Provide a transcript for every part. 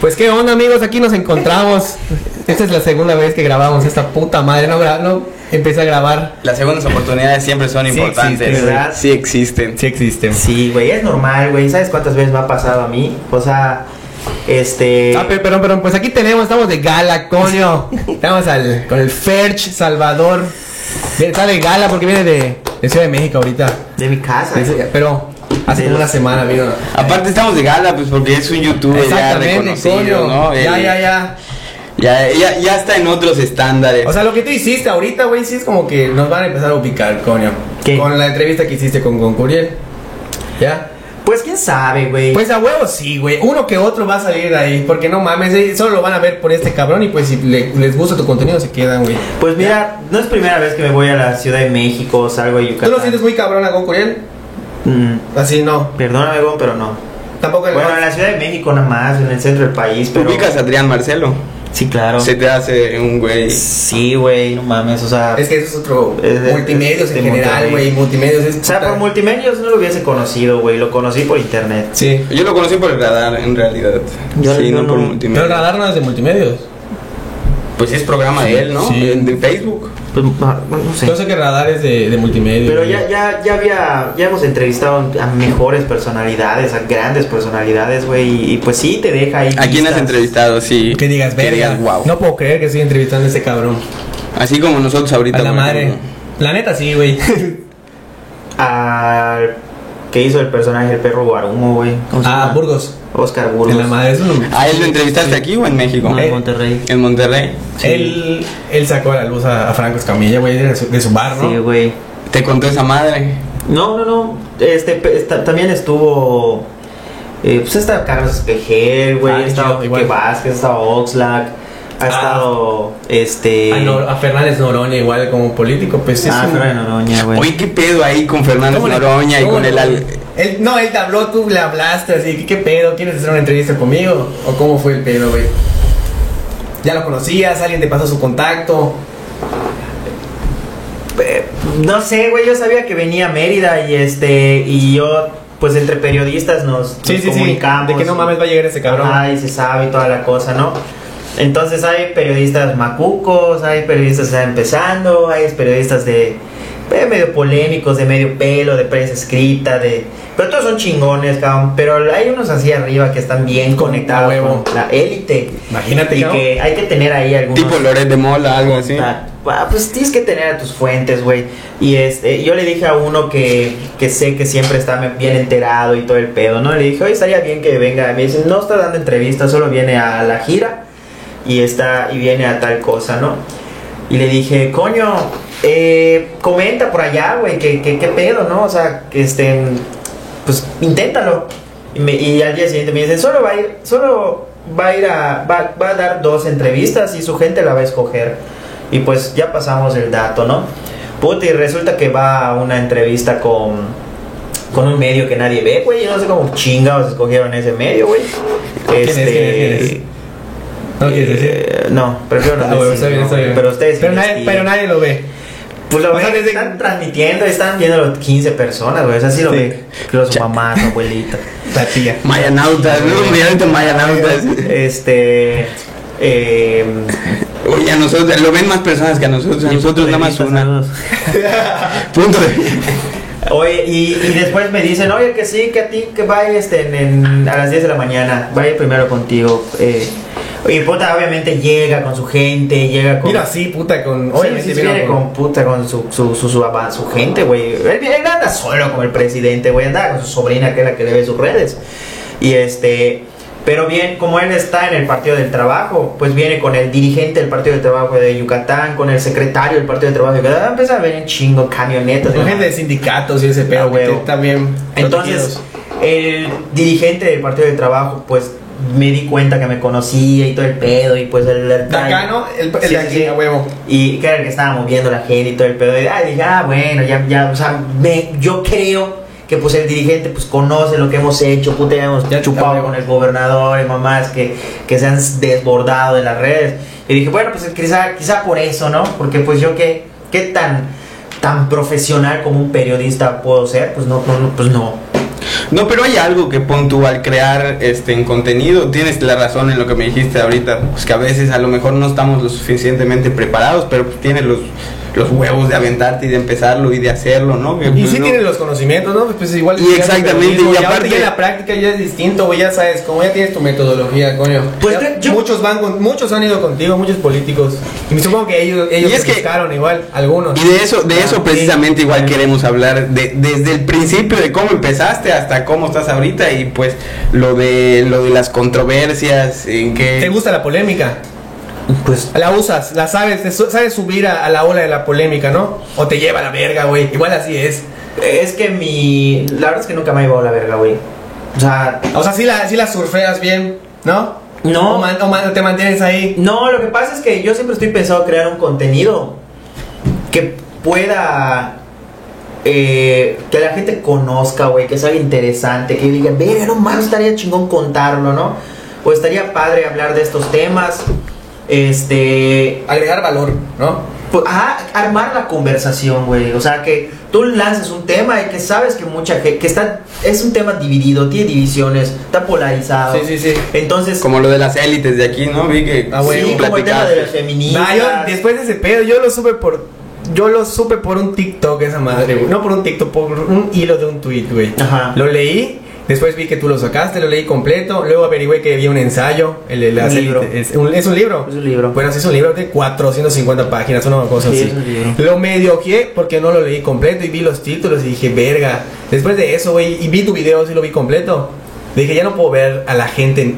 Pues qué onda amigos, aquí nos encontramos. Esta es la segunda vez que grabamos esta puta madre. No, no empecé a grabar. Las segundas oportunidades siempre son Sí importantes. existen, ¿verdad? Sí existen. Sí existen. Sí, güey, es normal, güey. ¿Sabes cuántas veces me ha pasado a mí? O sea, este. Ah, pero, perdón, perdón, pues aquí tenemos, estamos de gala, coño. Estamos al, con el Ferch Salvador. Está de gala porque viene de, de Ciudad de México ahorita. De mi casa. Pero hace como una semana vino. Aparte estamos de gala, pues porque es un youtuber ya reconocido. ¿no? Ya, ya, ya. Ya, ya, ya está en otros estándares. O sea, lo que tú hiciste ahorita, güey, sí es como que nos van a empezar a ubicar, coño. ¿Qué? Con la entrevista que hiciste con, con Curiel. ¿Ya? Pues quién sabe, güey. Pues a huevo sí, güey. Uno que otro va a salir de ahí. Porque no mames, eh, solo lo van a ver por este cabrón. Y pues si le- les gusta tu contenido, se quedan, güey. Pues mira, no es primera vez que me voy a la Ciudad de México, salgo de ¿Tú Yucatán. lo sientes muy cabrón a Curiel? Mm, Así no. perdóname, Gon, pero no. Tampoco el Bueno, en la Ciudad de México nada más, en el centro del país, pero... ¿Ubicas a Adrián Marcelo? Sí, claro. Se te hace un güey. Sí, güey, no mames, o sea... Es que eso es otro. Es de- multimedios es de en general, güey. Multimedios es. O sea, por multimedios no lo hubiese conocido, güey, lo conocí por internet. Sí. Yo lo conocí por el radar, en realidad. Yo- sí, no, por no- multimedia. Pero el radar no es de multimedios. Pues es programa de él, ¿no? Sí. De, de Facebook. Pues, no sé. Yo sé que radar es de, de multimedios. Pero ya, ya, ya había, ya hemos entrevistado a mejores personalidades, a grandes personalidades, güey, y, y pues sí te deja ahí. ¿A quién has entrevistado? Sí. Que digas, verga. digas, wow. No puedo creer que estoy entrevistando a ese cabrón. Así como nosotros ahorita. A la madre. ejemplo. La neta sí, güey. Al que hizo el personaje el perro Guarumo, güey. ¿Cómo se Ah? Burgos. Oscar Burgos. En la madre. Eso no. ¿A él lo entrevistaste aquí o en México? No, Eh, en Monterrey. En Monterrey. Él, él sacó a la luz a, a Franco Escamilla, güey, de su, de su bar, ¿no? Sí, güey. ¿Te contó esa madre? No, no, no. Este, esta- también estuvo. Eh, pues está Carlos Espejel, güey. Ah, ha estado Quique. Vázquez, ha estado Oxlack. Ha Ah. estado. Este. A, Nor- a Fernández Noroña, igual como político, pues es Ah, Fernández Noroña, güey. Oye, ¿qué pedo ahí con Fernando ¿Cómo le- Noroña y con el... Él- no, él te habló, tú le hablaste así, ¿qué, qué pedo? ¿Quieres hacer una entrevista conmigo? ¿O cómo fue el pedo, güey? ¿Ya lo conocías? ¿Alguien te pasó su contacto? Eh, No sé, güey, yo sabía que venía a Mérida y este y yo pues entre periodistas nos, Sí, nos sí, sí. comunicamos. De que no mames va a llegar ese cabrón. Ay, se sabe y toda la cosa, ¿no? Entonces hay periodistas macucos, hay periodistas que están empezando, hay periodistas de, de medio polémicos, de medio pelo, de prensa escrita, de pero todos son chingones, cabrón. Pero hay unos así arriba que están bien Con conectados huevo. con la élite. Imagínate, Y cabrón. que hay que tener ahí algunos Tipo Loret de Mola, algo así. Ah, ah, pues tienes que tener a tus fuentes, güey. Y este, yo le dije a uno que, que sé que siempre está bien enterado y todo el pedo, ¿no? Le dije, oye, estaría bien que venga. Me dice, no está dando entrevistas, solo viene a la gira y está y viene a tal cosa, ¿no? Y le dije, coño, eh, comenta por allá, güey, que, que, pedo, ¿no? O sea, que estén, pues inténtalo. Y, me- y al día siguiente me dicen, solo va a ir, solo va a ir a, va, va a dar dos entrevistas y su gente la va a escoger. Y pues ya pasamos el dato, ¿no? Puta, y resulta que va a una entrevista con, con un medio que nadie ve, güey. Yo no sé cómo chingados escogieron ese medio, güey. ¿Quién es, quién es, quién es? ¿No quieres decir? Eh, no, prefiero no Ah, bueno, decir, está bien, ¿no? está bien. Pero ustedes pero nadie, pero nadie lo ve. Pues lo O sea, ven, desde- están transmitiendo, están viendo 15 personas, güey. Es así lo Sí. ven. Los mamás, su abuelita. La tía. Mayanautas, ¿no? Mayanautas. Este. Eh, Oye, a nosotros, lo ven más personas que a nosotros, a nosotros nada más una. Punto de... Oye, y, y después me dicen, oye, que sí, que a ti, que vaya este, en, en- a las 10 de la mañana, vaya primero contigo. Eh, y puta, obviamente llega con su gente, llega con. Mira así, puta, con. Sí, Obviamente sí, sí, viene con puta, con su, su, su, su, su gente, güey. Él, él anda solo como el presidente, güey. Anda con su sobrina, que es la que le ve sus redes. Y este. Pero bien, como él está en el Partido del Trabajo, pues viene con el dirigente del Partido del Trabajo de Yucatán, con el secretario del Partido del Trabajo de Yucatán. Empieza a ver en chingo camionetas. Con gente de sindicatos y ese Ah, pedo, güey. También. Entonces, el dirigente del Partido del Trabajo, pues me di cuenta que me conocía y todo el pedo. Y pues el. el De acá, ¿no? El, el Sí, de aquí, sí. a huevo. Y que era el que estaba moviendo la gente y todo el pedo. Y ah, dije, ah, bueno, ya, ya, o sea, me- yo creo que pues el dirigente pues conoce lo que hemos hecho, puta, ya hemos Ya, chupado con el gobernador y mamás que, que se han desbordado de las redes. Y dije, bueno, pues quizá, quizá por eso, ¿no? Porque pues yo qué, qué tan, tan profesional como un periodista puedo ser, pues no, no, no, pues no. No, pero hay algo que pon tú al crear este en contenido, tienes la razón en lo que me dijiste ahorita, pues que a veces a lo mejor no estamos lo suficientemente preparados, pero pues tienes los los huevos de aventarte y de empezarlo y de hacerlo, ¿no? Que, Y pues, sí no- tienes los conocimientos, ¿no? Pues igual. Y exactamente, y aparte- ya la práctica ya es distinto, güey, ya sabes, como ya tienes tu metodología, coño. Pues Ya yo- muchos van con, muchos han ido contigo, muchos políticos. Y me supongo que ellos, ellos Y es te que- buscaron igual, algunos. Y de eso, de Ah, eso sí. precisamente igual Bueno. queremos hablar, de, desde el principio de cómo empezaste hasta cómo estás ahorita y pues lo de lo de las controversias, en ¿Te que gusta la polémica? Pues La usas, la sabes, te sabes subir a, a la ola de la polémica, ¿no? O te lleva a la verga, güey. Igual así es. es que mi. La verdad es que nunca me ha llevado la verga, güey. O sea, O sea, sí la, sí la surfeas bien, ¿no? No. O, man- o man- te mantienes ahí. No, lo que pasa es que yo siempre estoy pensado crear un contenido que pueda. eh, que la gente conozca, güey, que sea interesante, que diga, verga, no más estaría chingón contarlo, ¿no? O estaría padre hablar de estos temas. Este. Agregar valor, ¿no? Pues, ajá, armar la conversación, güey. O sea, que tú lances un tema y que sabes que mucha gente. que está. es un tema dividido, tiene divisiones, está polarizado. Sí, sí, sí. Entonces. como lo de las élites de aquí, ¿no? Vi que Ah, güey, sí, como el tema de las platicaste. feministas. Nah, yo después de ese pedo, yo lo supe por. Yo lo supe por un TikTok, esa madre, güey. No por un TikTok, por un hilo de un tweet, güey. Ajá. Lo leí, después vi que tú lo sacaste, lo leí completo. Luego averigüé que había un ensayo. El, Un libro. Es un, es un libro. Es un libro. Bueno, sí, es un libro de 450 páginas, una cosa Sí, así. es un libro. Lo medio ojé porque no lo leí completo y vi los títulos y dije, verga. Después de eso, güey, y vi tu video, sí lo vi completo. Dije, ya no puedo ver a la gente,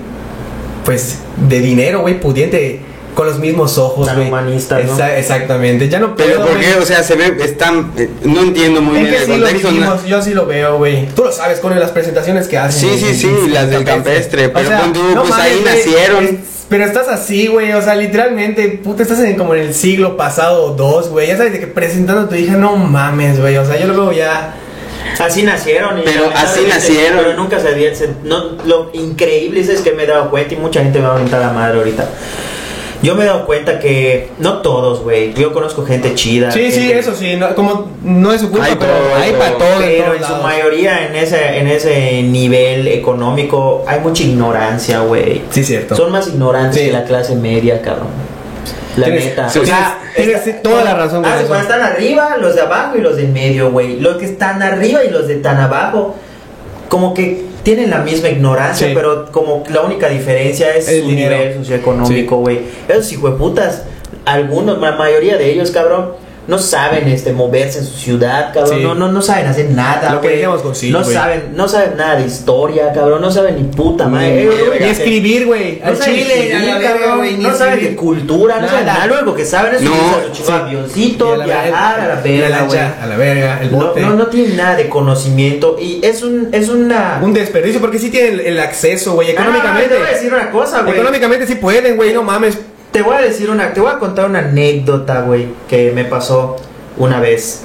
pues, de dinero, güey, pudiente, con los mismos ojos, Tan humanistas, ¿no? Exa- Exactamente, ya no puedo. Pero ¿por güey. qué? O sea, se ve, están, eh, no entiendo muy Es bien que el sí lo contexto. ¿no? vivimos, yo sí lo veo, güey. Tú lo sabes con las presentaciones que hacen. Sí, sí, sí, las del campestre, pero pon tú, pues, ahí nacieron. es- pero estás así, güey, o sea, literalmente, puta, estás en, como en el siglo pasado o dos, güey. Ya sabes de que presentando a tu hija, no mames, güey. O sea, yo lo veo ya. Así nacieron. y Pero así nacieron. Pero nunca se había. se- no, lo increíble es que me he dado cuenta y mucha gente me va a aventar la madre ahorita. Yo me he dado cuenta que no todos, güey. Yo conozco gente chida. Sí, sí, eso sí, no, como no es su culpa, Hay pero todo, hay para todo. en Pero todos en su mayoría en ese, en ese nivel económico hay mucha ignorancia, güey. Sí, cierto. Son más ignorantes Sí. que la clase media, cabrón. La Tienes- neta. sí, o sea, tienes- está- tienes toda la razón Ah. Cuando están arriba, los de abajo y los del medio, güey. Los que están arriba y los de tan abajo, como que tienen la misma ignorancia, Sí. pero como la única diferencia es El su dinero. nivel socioeconómico, güey. Esos hijueputas, algunos, la mayoría de ellos, cabrón. No saben este moverse en su ciudad, cabrón. Sí. No, no, no saben hacer nada. Lo que decíamos con Sil, no güey. saben, no saben nada de historia, cabrón. No saben ni puta Ni madre. verga. Y escribir, güey. No Al saben chile, escribir, a la cabrón, ni No saben de cultura, no saben Nada. nada. Lo único que saben es No, su sí. avioncito, Y a la viajar verga, a la verga, güey. a la verga, el No, bote. no, no tienen nada de conocimiento y es un es una Un desperdicio, porque sí tienen el, el acceso, güey, Ah, económicamente. te voy a decir una cosa, güey. Económicamente sí pueden, güey, no mames. Te voy a decir una, te voy a contar una anécdota, güey, que me pasó una vez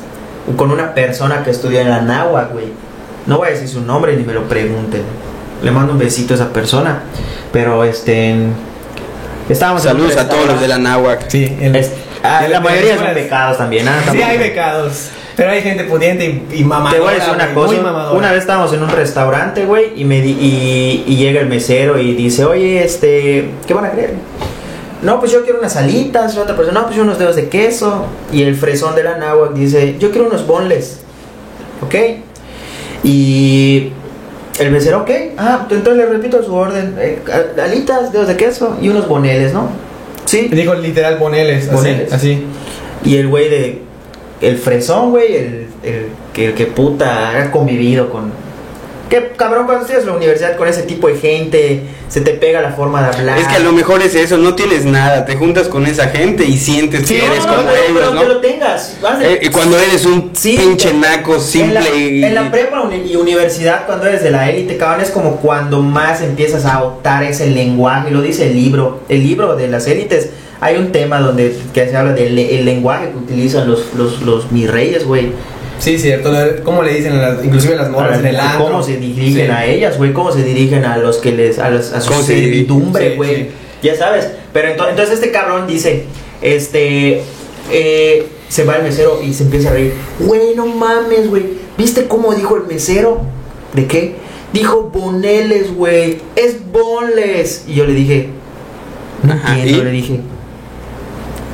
con una persona que estudia en la náhuac, güey. No voy a decir su nombre ni me lo pregunten. Le mando un besito a esa persona, pero este estábamos en Saludos a todos los de la náhuac. Sí, el- Es- ah, el- la el- mayoría son pecados también, ¿ah? Sí, hay becados. Pero hay gente pudiente y, y mamadora. Te voy a decir una cosa. Mamadora. Una vez estábamos en un restaurante, güey, y, me di- y, y llega el mesero y dice, oye, este, ¿qué van a querer? No, pues yo quiero unas alitas. Otra persona, no, pues yo unos dedos de queso. Y el fresón de la náhuac dice, yo quiero unos bonles. ¿Ok? Y el mesero, ok. Ah, entonces le repito su orden. eh, alitas, dedos de queso y unos boneles, ¿no? Sí. Digo literal boneles, Boneles. así. así. Y el güey de. El fresón, güey, el, el, que, el que puta ha convivido con. Que cabrón, cuando estudias en la universidad con ese tipo de gente, se te pega la forma de hablar. Es que a lo mejor es eso, no tienes nada, te juntas con esa gente y sientes Sí, que No, eres no, como pero, ellos, ¿no? que lo tengas. de- Eh, y cuando eres un Sí, pinche en- naco en simple la, y... en la prepa y universidad, cuando eres de la élite, cabrón, es como cuando más empiezas a adoptar ese lenguaje. Lo dice el libro. El libro de las élites. Hay un tema donde que se habla del el lenguaje que utilizan los, los, los mis reyes, güey. Sí, cierto. ¿Cómo le dicen a las, inclusive a las morras en el antro? cómo se dirigen Sí. a ellas, güey, cómo se dirigen a los que les a, los- a su ¿Cómo se servidumbre, sí, güey. sí. Ya sabes, pero ento- entonces este cabrón dice, este eh, se va el mesero y se empieza a reír. Güey, no mames, güey. ¿Viste cómo dijo el mesero? ¿De qué? Dijo Boneles, güey. Es Bonles. Y yo le dije, no entiendo, ¿y? le dije.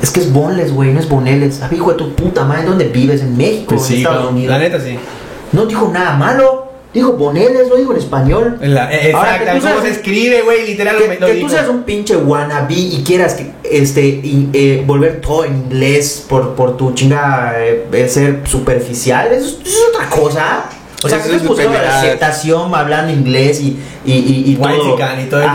Es que es Bonles, güey, no es Boneles. Ah, hijo de tu puta madre, ¿dónde vives? ¿En México? Pues ¿En sí, Estados cabrón. Unidos? La neta sí. No dijo nada malo. Dijo Boneles, lo dijo en español. La, eh, Ahora, que exacto, cómo se escribe, güey, literal Que, que tú seas un pinche wannabe y quieras que, este, y, eh, volver todo en inglés por, por tu chinga eh, eh, ser superficial, eso, es- eso es otra cosa. O sea, que es estás buscando la aceptación hablando inglés y, y, y, y todo. Y todo eso.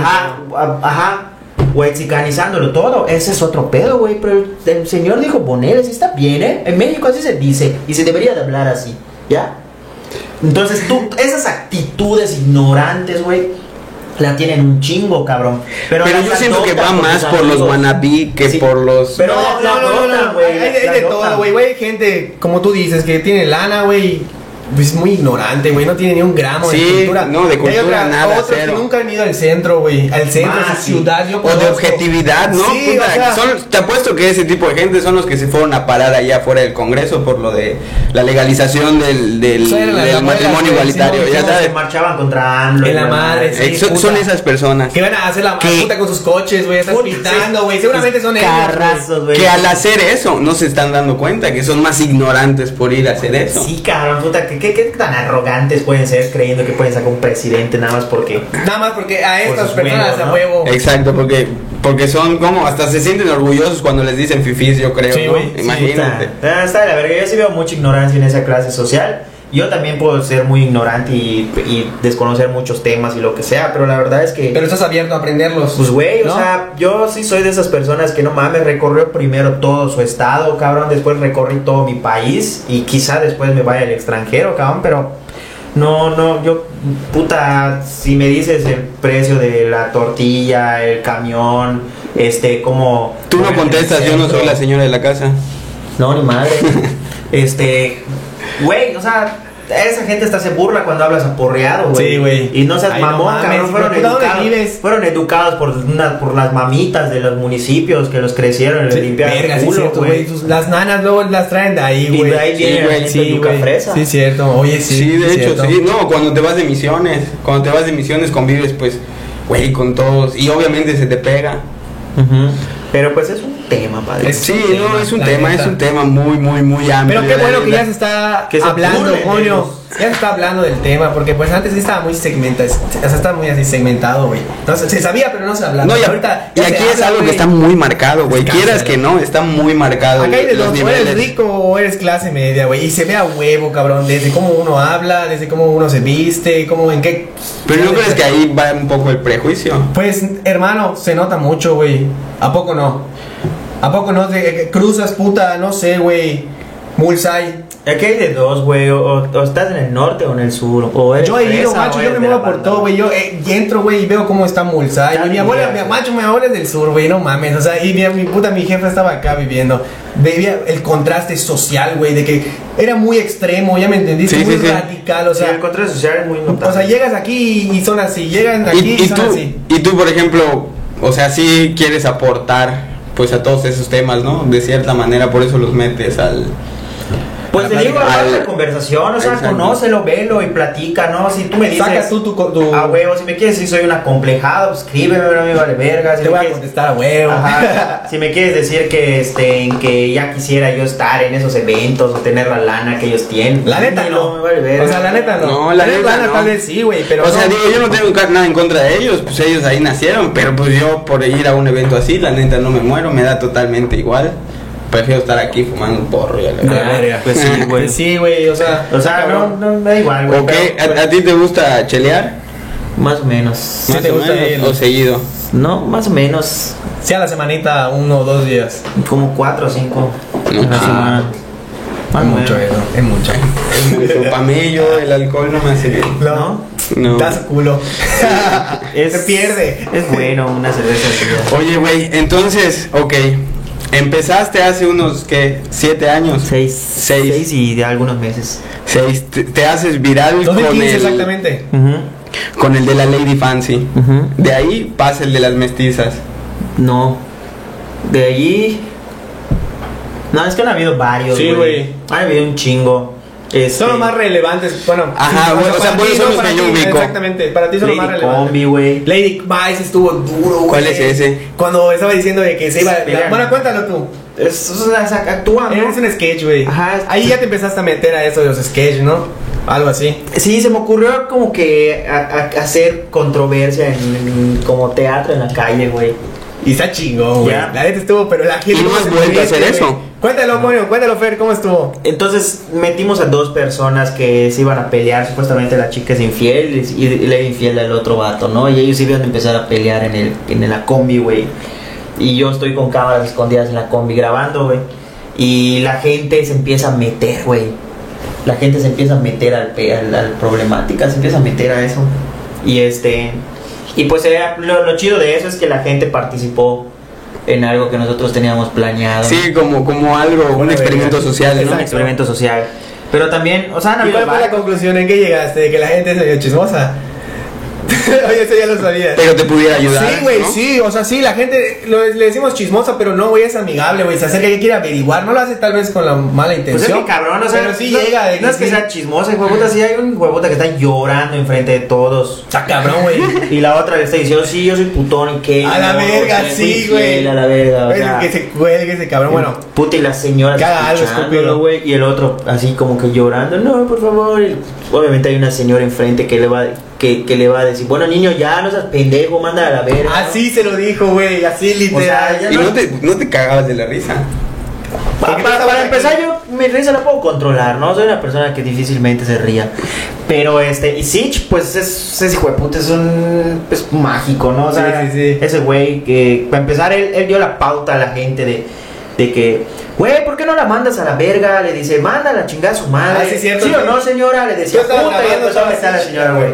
Ajá, ajá. Whitezicanizándolo todo, ese es otro pedo, güey. Pero el, el señor dijo Boneles, está bien, ¿eh? En México así se dice y se debería de hablar así, ¿ya? Entonces tú, esas actitudes ignorantes, güey, la tienen un chingo, cabrón. Pero, yo siento que va adoptan más por los wannabe que Sí. por los... Pero no, la- no, no, no, adoptan, no, güey, Hay, hay de todo, güey. Güey, gente, como tú dices, que tiene lana, güey. Pues muy ignorante, güey. No tiene ni un gramo Sí, de cultura. no, de cultura otra- nada, Otros cero. que nunca han ido al centro, güey. Al centro sí. ciudad. Yo O de objetividad, ¿no? Sí, Puta, o sea, son- te apuesto que ese tipo de gente son los que se fueron a parar allá afuera del Congreso por lo de la legalización del, del, Sí, matrimonio igualitario. sí, ya sabes. que marchaban contra AMLO. En la madre, sí. Eh, son, puta. son esas personas. Que van a hacer la ¿Qué? puta con sus coches, güey. Están sí. güey. Seguramente son ellos. güey. Carrazos, güey. Que al hacer eso no se están dando cuenta que son más ignorantes por ir a hacer eso. Sí, cabrón, puta, ¿qué, qué, qué tan arrogantes pueden ser creyendo que pueden sacar un presidente nada más porque... Nada más porque a estas personas huevos, a ¿no? huevo. Exacto, porque porque son como hasta se sienten orgullosos cuando les dicen fifís, yo creo, Sí, ¿no? sí, Imagínate. Ah, está de la verga. Yo sí veo mucha ignorancia en esa clase social. Yo también puedo ser muy ignorante y, y desconocer muchos temas y lo que sea, pero la verdad es que... Pero estás abierto a aprenderlos. Pues güey, ¿no? o sea, yo sí soy de esas personas que no mames, recorrió primero todo su estado, cabrón, después recorrí todo mi país y quizá después me vaya al extranjero, cabrón, pero no, no, yo, puta, si me dices el precio de la tortilla, el camión, este, como... Tú no contestas, yo no soy la señora de la casa. No, ni madre. este, güey, o sea, esa gente hasta se burla cuando hablas aporreado, güey. Sí, güey. Y no seas Ay, no mamón, cabrón. Fueron pero ¿tú dónde educados, fueron educados por, una- por las mamitas de los municipios que los crecieron y les Sí, limpiaron verga, el culo, güey. Las nanas luego las traen de ahí, Y güey. de ahí viene Sí, la gente Sí, fresa. Sí, cierto. Oye, sí. Sí, de hecho, cierto. sí. No, cuando te vas de misiones, cuando te vas de misiones convives, pues, güey, con todos. Y obviamente se te pega. Pero pues es un tema, padre. Sí, no, es un tema, es un tema muy, muy, muy amplio. Pero qué bueno que ya se está hablando, coño. Ya se está hablando del tema, porque pues antes sí estaba muy segmentado, o sea, está muy así segmentado, güey. Entonces se sabía, pero no se hablaba. No, y, ahorita y aquí es algo que está muy marcado, güey. Quieras que no, está muy marcado. Acá hay de los o eres niveles. rico o eres clase media, güey. Y se ve a huevo, cabrón, desde cómo uno habla, desde cómo uno se viste, cómo en qué... Pero no crees que ahí va un poco el prejuicio. Pues, hermano, se nota mucho, güey. ¿A poco no? ¿A poco no? De, que cruzas, puta, no sé, güey. Mulsay. Aquí hay de dos, güey. O, o estás en el norte o en el sur. O eres Yo he ido, o macho, yo me muevo por todo, güey. Yo eh, y entro, güey, y veo cómo está Mulsay. Y mi abuela, mi, macho, mi abuela es del sur, güey, no mames. O sea, y mi, mi puta, mi jefa estaba acá viviendo. Veía el contraste social, güey, de que era muy extremo, ya me entendiste, Sí, muy sí, sí. radical, o O sea, el contraste social es muy O notable. sea, llegas aquí y son así, llegan aquí Y, y, y son tú, así. y tú, por ejemplo, o sea, sí quieres aportar pues a todos esos temas, ¿no? De cierta manera, por eso los metes al... Pues a te digo, haz la conversación, o sea, Exacto. conócelo, velo y platica, ¿no? Si tú me dices, Sacas tú tu. a huevo, si me quieres decir soy un acomplejado, pues, escríbeme, no me vale verga. Si te me voy a quieres- contestar a huevo. Ajá. si me quieres decir que este en que ya quisiera yo estar en esos eventos o tener la lana que ellos tienen. La neta no. me vale verga. O sea, la neta no. No, la neta lana no. tal vez sí, güey, pero. o sea, no. digo, yo no tengo nada en contra de ellos, pues ellos ahí nacieron, pero pues yo por ir a un evento así, la neta no me muero, me da totalmente igual. Prefiero estar aquí fumando un porro y a la verga. Pues sí, güey. Pues sí, güey, o sea. O sea, no, no me da igual, güey. ¿O qué? pero- ¿A, a ti te gusta chelear? Más o menos. Sí Más te o gusta menos, o seguido. No, más o menos. Sí, a la semanita, uno o dos días. Como cuatro o cinco. No. la semana. Es mucho eso, es mucho. Es mucho. Para mí yo el alcohol no me hace bien. No, No. da su culo. Es- Se pierde. Es bueno una cerveza. Oye, güey, entonces, ok. Empezaste hace unos, ¿qué? ¿Siete años? Seis. Seis. Seis y de algunos meses. Seis. Te, te haces viral con 2015 el, exactamente. con el de la Lady Fancy. Ujú. De ahí pasa el de las mestizas. No. De allí. No, es que han habido varios. Sí, güey. Han habido un chingo. Este, Son los más relevantes. Bueno, Ajá, bueno, o sea, ti, son no, yo ubico. Exactamente, para ti son los más relevantes. Combi, güey. Lady Vice estuvo duro, güey. ¿Cuál es ese? Cuando estaba diciendo de que se iba. Mira. Bueno, cuéntalo tú. Es, o sea, actúa, ¿no? Es un sketch, güey. Ajá. Ahí ya te empezaste a meter a eso de los sketches, ¿no? Algo así. Sí, se me ocurrió como que a- a- hacer controversia en, en- como teatro en la calle, güey. Y está chingón, güey. La neta estuvo, pero la gente. ¿Y no has se vuelto a hacer eso? Cuéntalo, Conio, cuéntalo, Fer, ¿cómo estuvo? Entonces metimos a dos personas que se iban a pelear, supuestamente la chica es infiel y le era infiel al otro vato, ¿no? Y ellos iban a empezar a pelear en, el, en la combi, güey. Y yo estoy con cámaras escondidas en la combi grabando, güey. Y la gente se empieza a meter, güey. La gente se empieza a meter al, al, al problemática, se empieza a meter a eso. Y este... Y pues eh, lo, lo chido de eso es que la gente participó en algo que nosotros teníamos planeado. Sí, como, como algo, un experimento social, un experimento social. Pero también, o sea, ¿Y cuál fue la conclusión? ¿En qué llegaste? ¿De que la gente es medio chismosa? Oye, eso ya lo sabía. Pero te pudiera ayudar. Sí, güey, ¿no? sí, o sea, sí, la gente lo- le decimos chismosa, pero no, güey, es amigable, güey, se acerca y quiere averiguar, no lo hace tal vez con la mala Pues es intención. que cabrón, o sea, pero sí no, llega de no es que sí. sea chismosa, huevota, sí hay un huevota que está llorando enfrente de todos. Está cabrón, güey. Y la otra le está diciendo, sí, yo soy putón y qué. A la verga, o sea, sí, güey. A la verga, o sea, que se cuelgue ese cabrón, bueno. Puta y la señora haga algo güey, y el otro así como que llorando, no, por favor. y obviamente hay una señora enfrente que le va que, que le va a decir, bueno niño, ya no seas pendejo, manda a la verga. Así se lo dijo, güey, así literal. O sea, Y no te, no te cagabas de la risa. Pa- para, no empezar, yo mi risa la puedo controlar, ¿no? Soy una persona que difícilmente se ría. Pero este, y Sitch, pues es, ese hijo de puta, es un. es mágico, ¿no? O sea, Sí, sí, sí. ese güey que, para empezar, él, él dio la pauta a la gente de, de que, güey, ¿por qué no la mandas a la verga? Le dice, manda la chingada a su madre. Ah, sí, cierto. o no, señora? Le decía, puta, y empezó a meter a la señora, güey.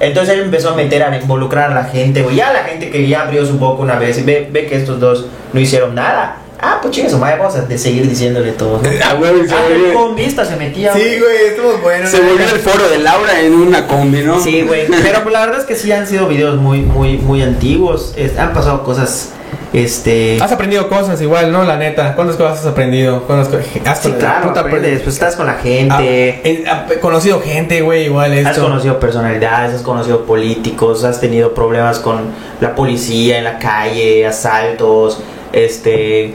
Entonces él empezó a meter, a involucrar a la gente, güey. Ya la gente que ya abrió su boca una vez y ve, ve que estos dos no hicieron nada. Ah, pues chingue su madre, vamos a de seguir diciéndole todo. ¿no? Ah, güey, se Ah, volvió- con vista se metía. Sí, güey, estuvo bueno. Se volvió el foro de Laura en una combi, ¿no? Sí, güey. Pero pues, la verdad es que sí han sido videos muy, muy, muy antiguos. Es- han pasado cosas, este. Has aprendido cosas igual, ¿no? La neta. ¿Cuántas cosas has aprendido? ¿Cuántas co- has Sí, claro, puta, aprendes, pues estás con la Ah, gente. eh, ah, conocido gente, güey, igual esto. Has conocido personalidades, has conocido políticos, has tenido problemas con la policía en la calle, asaltos, este,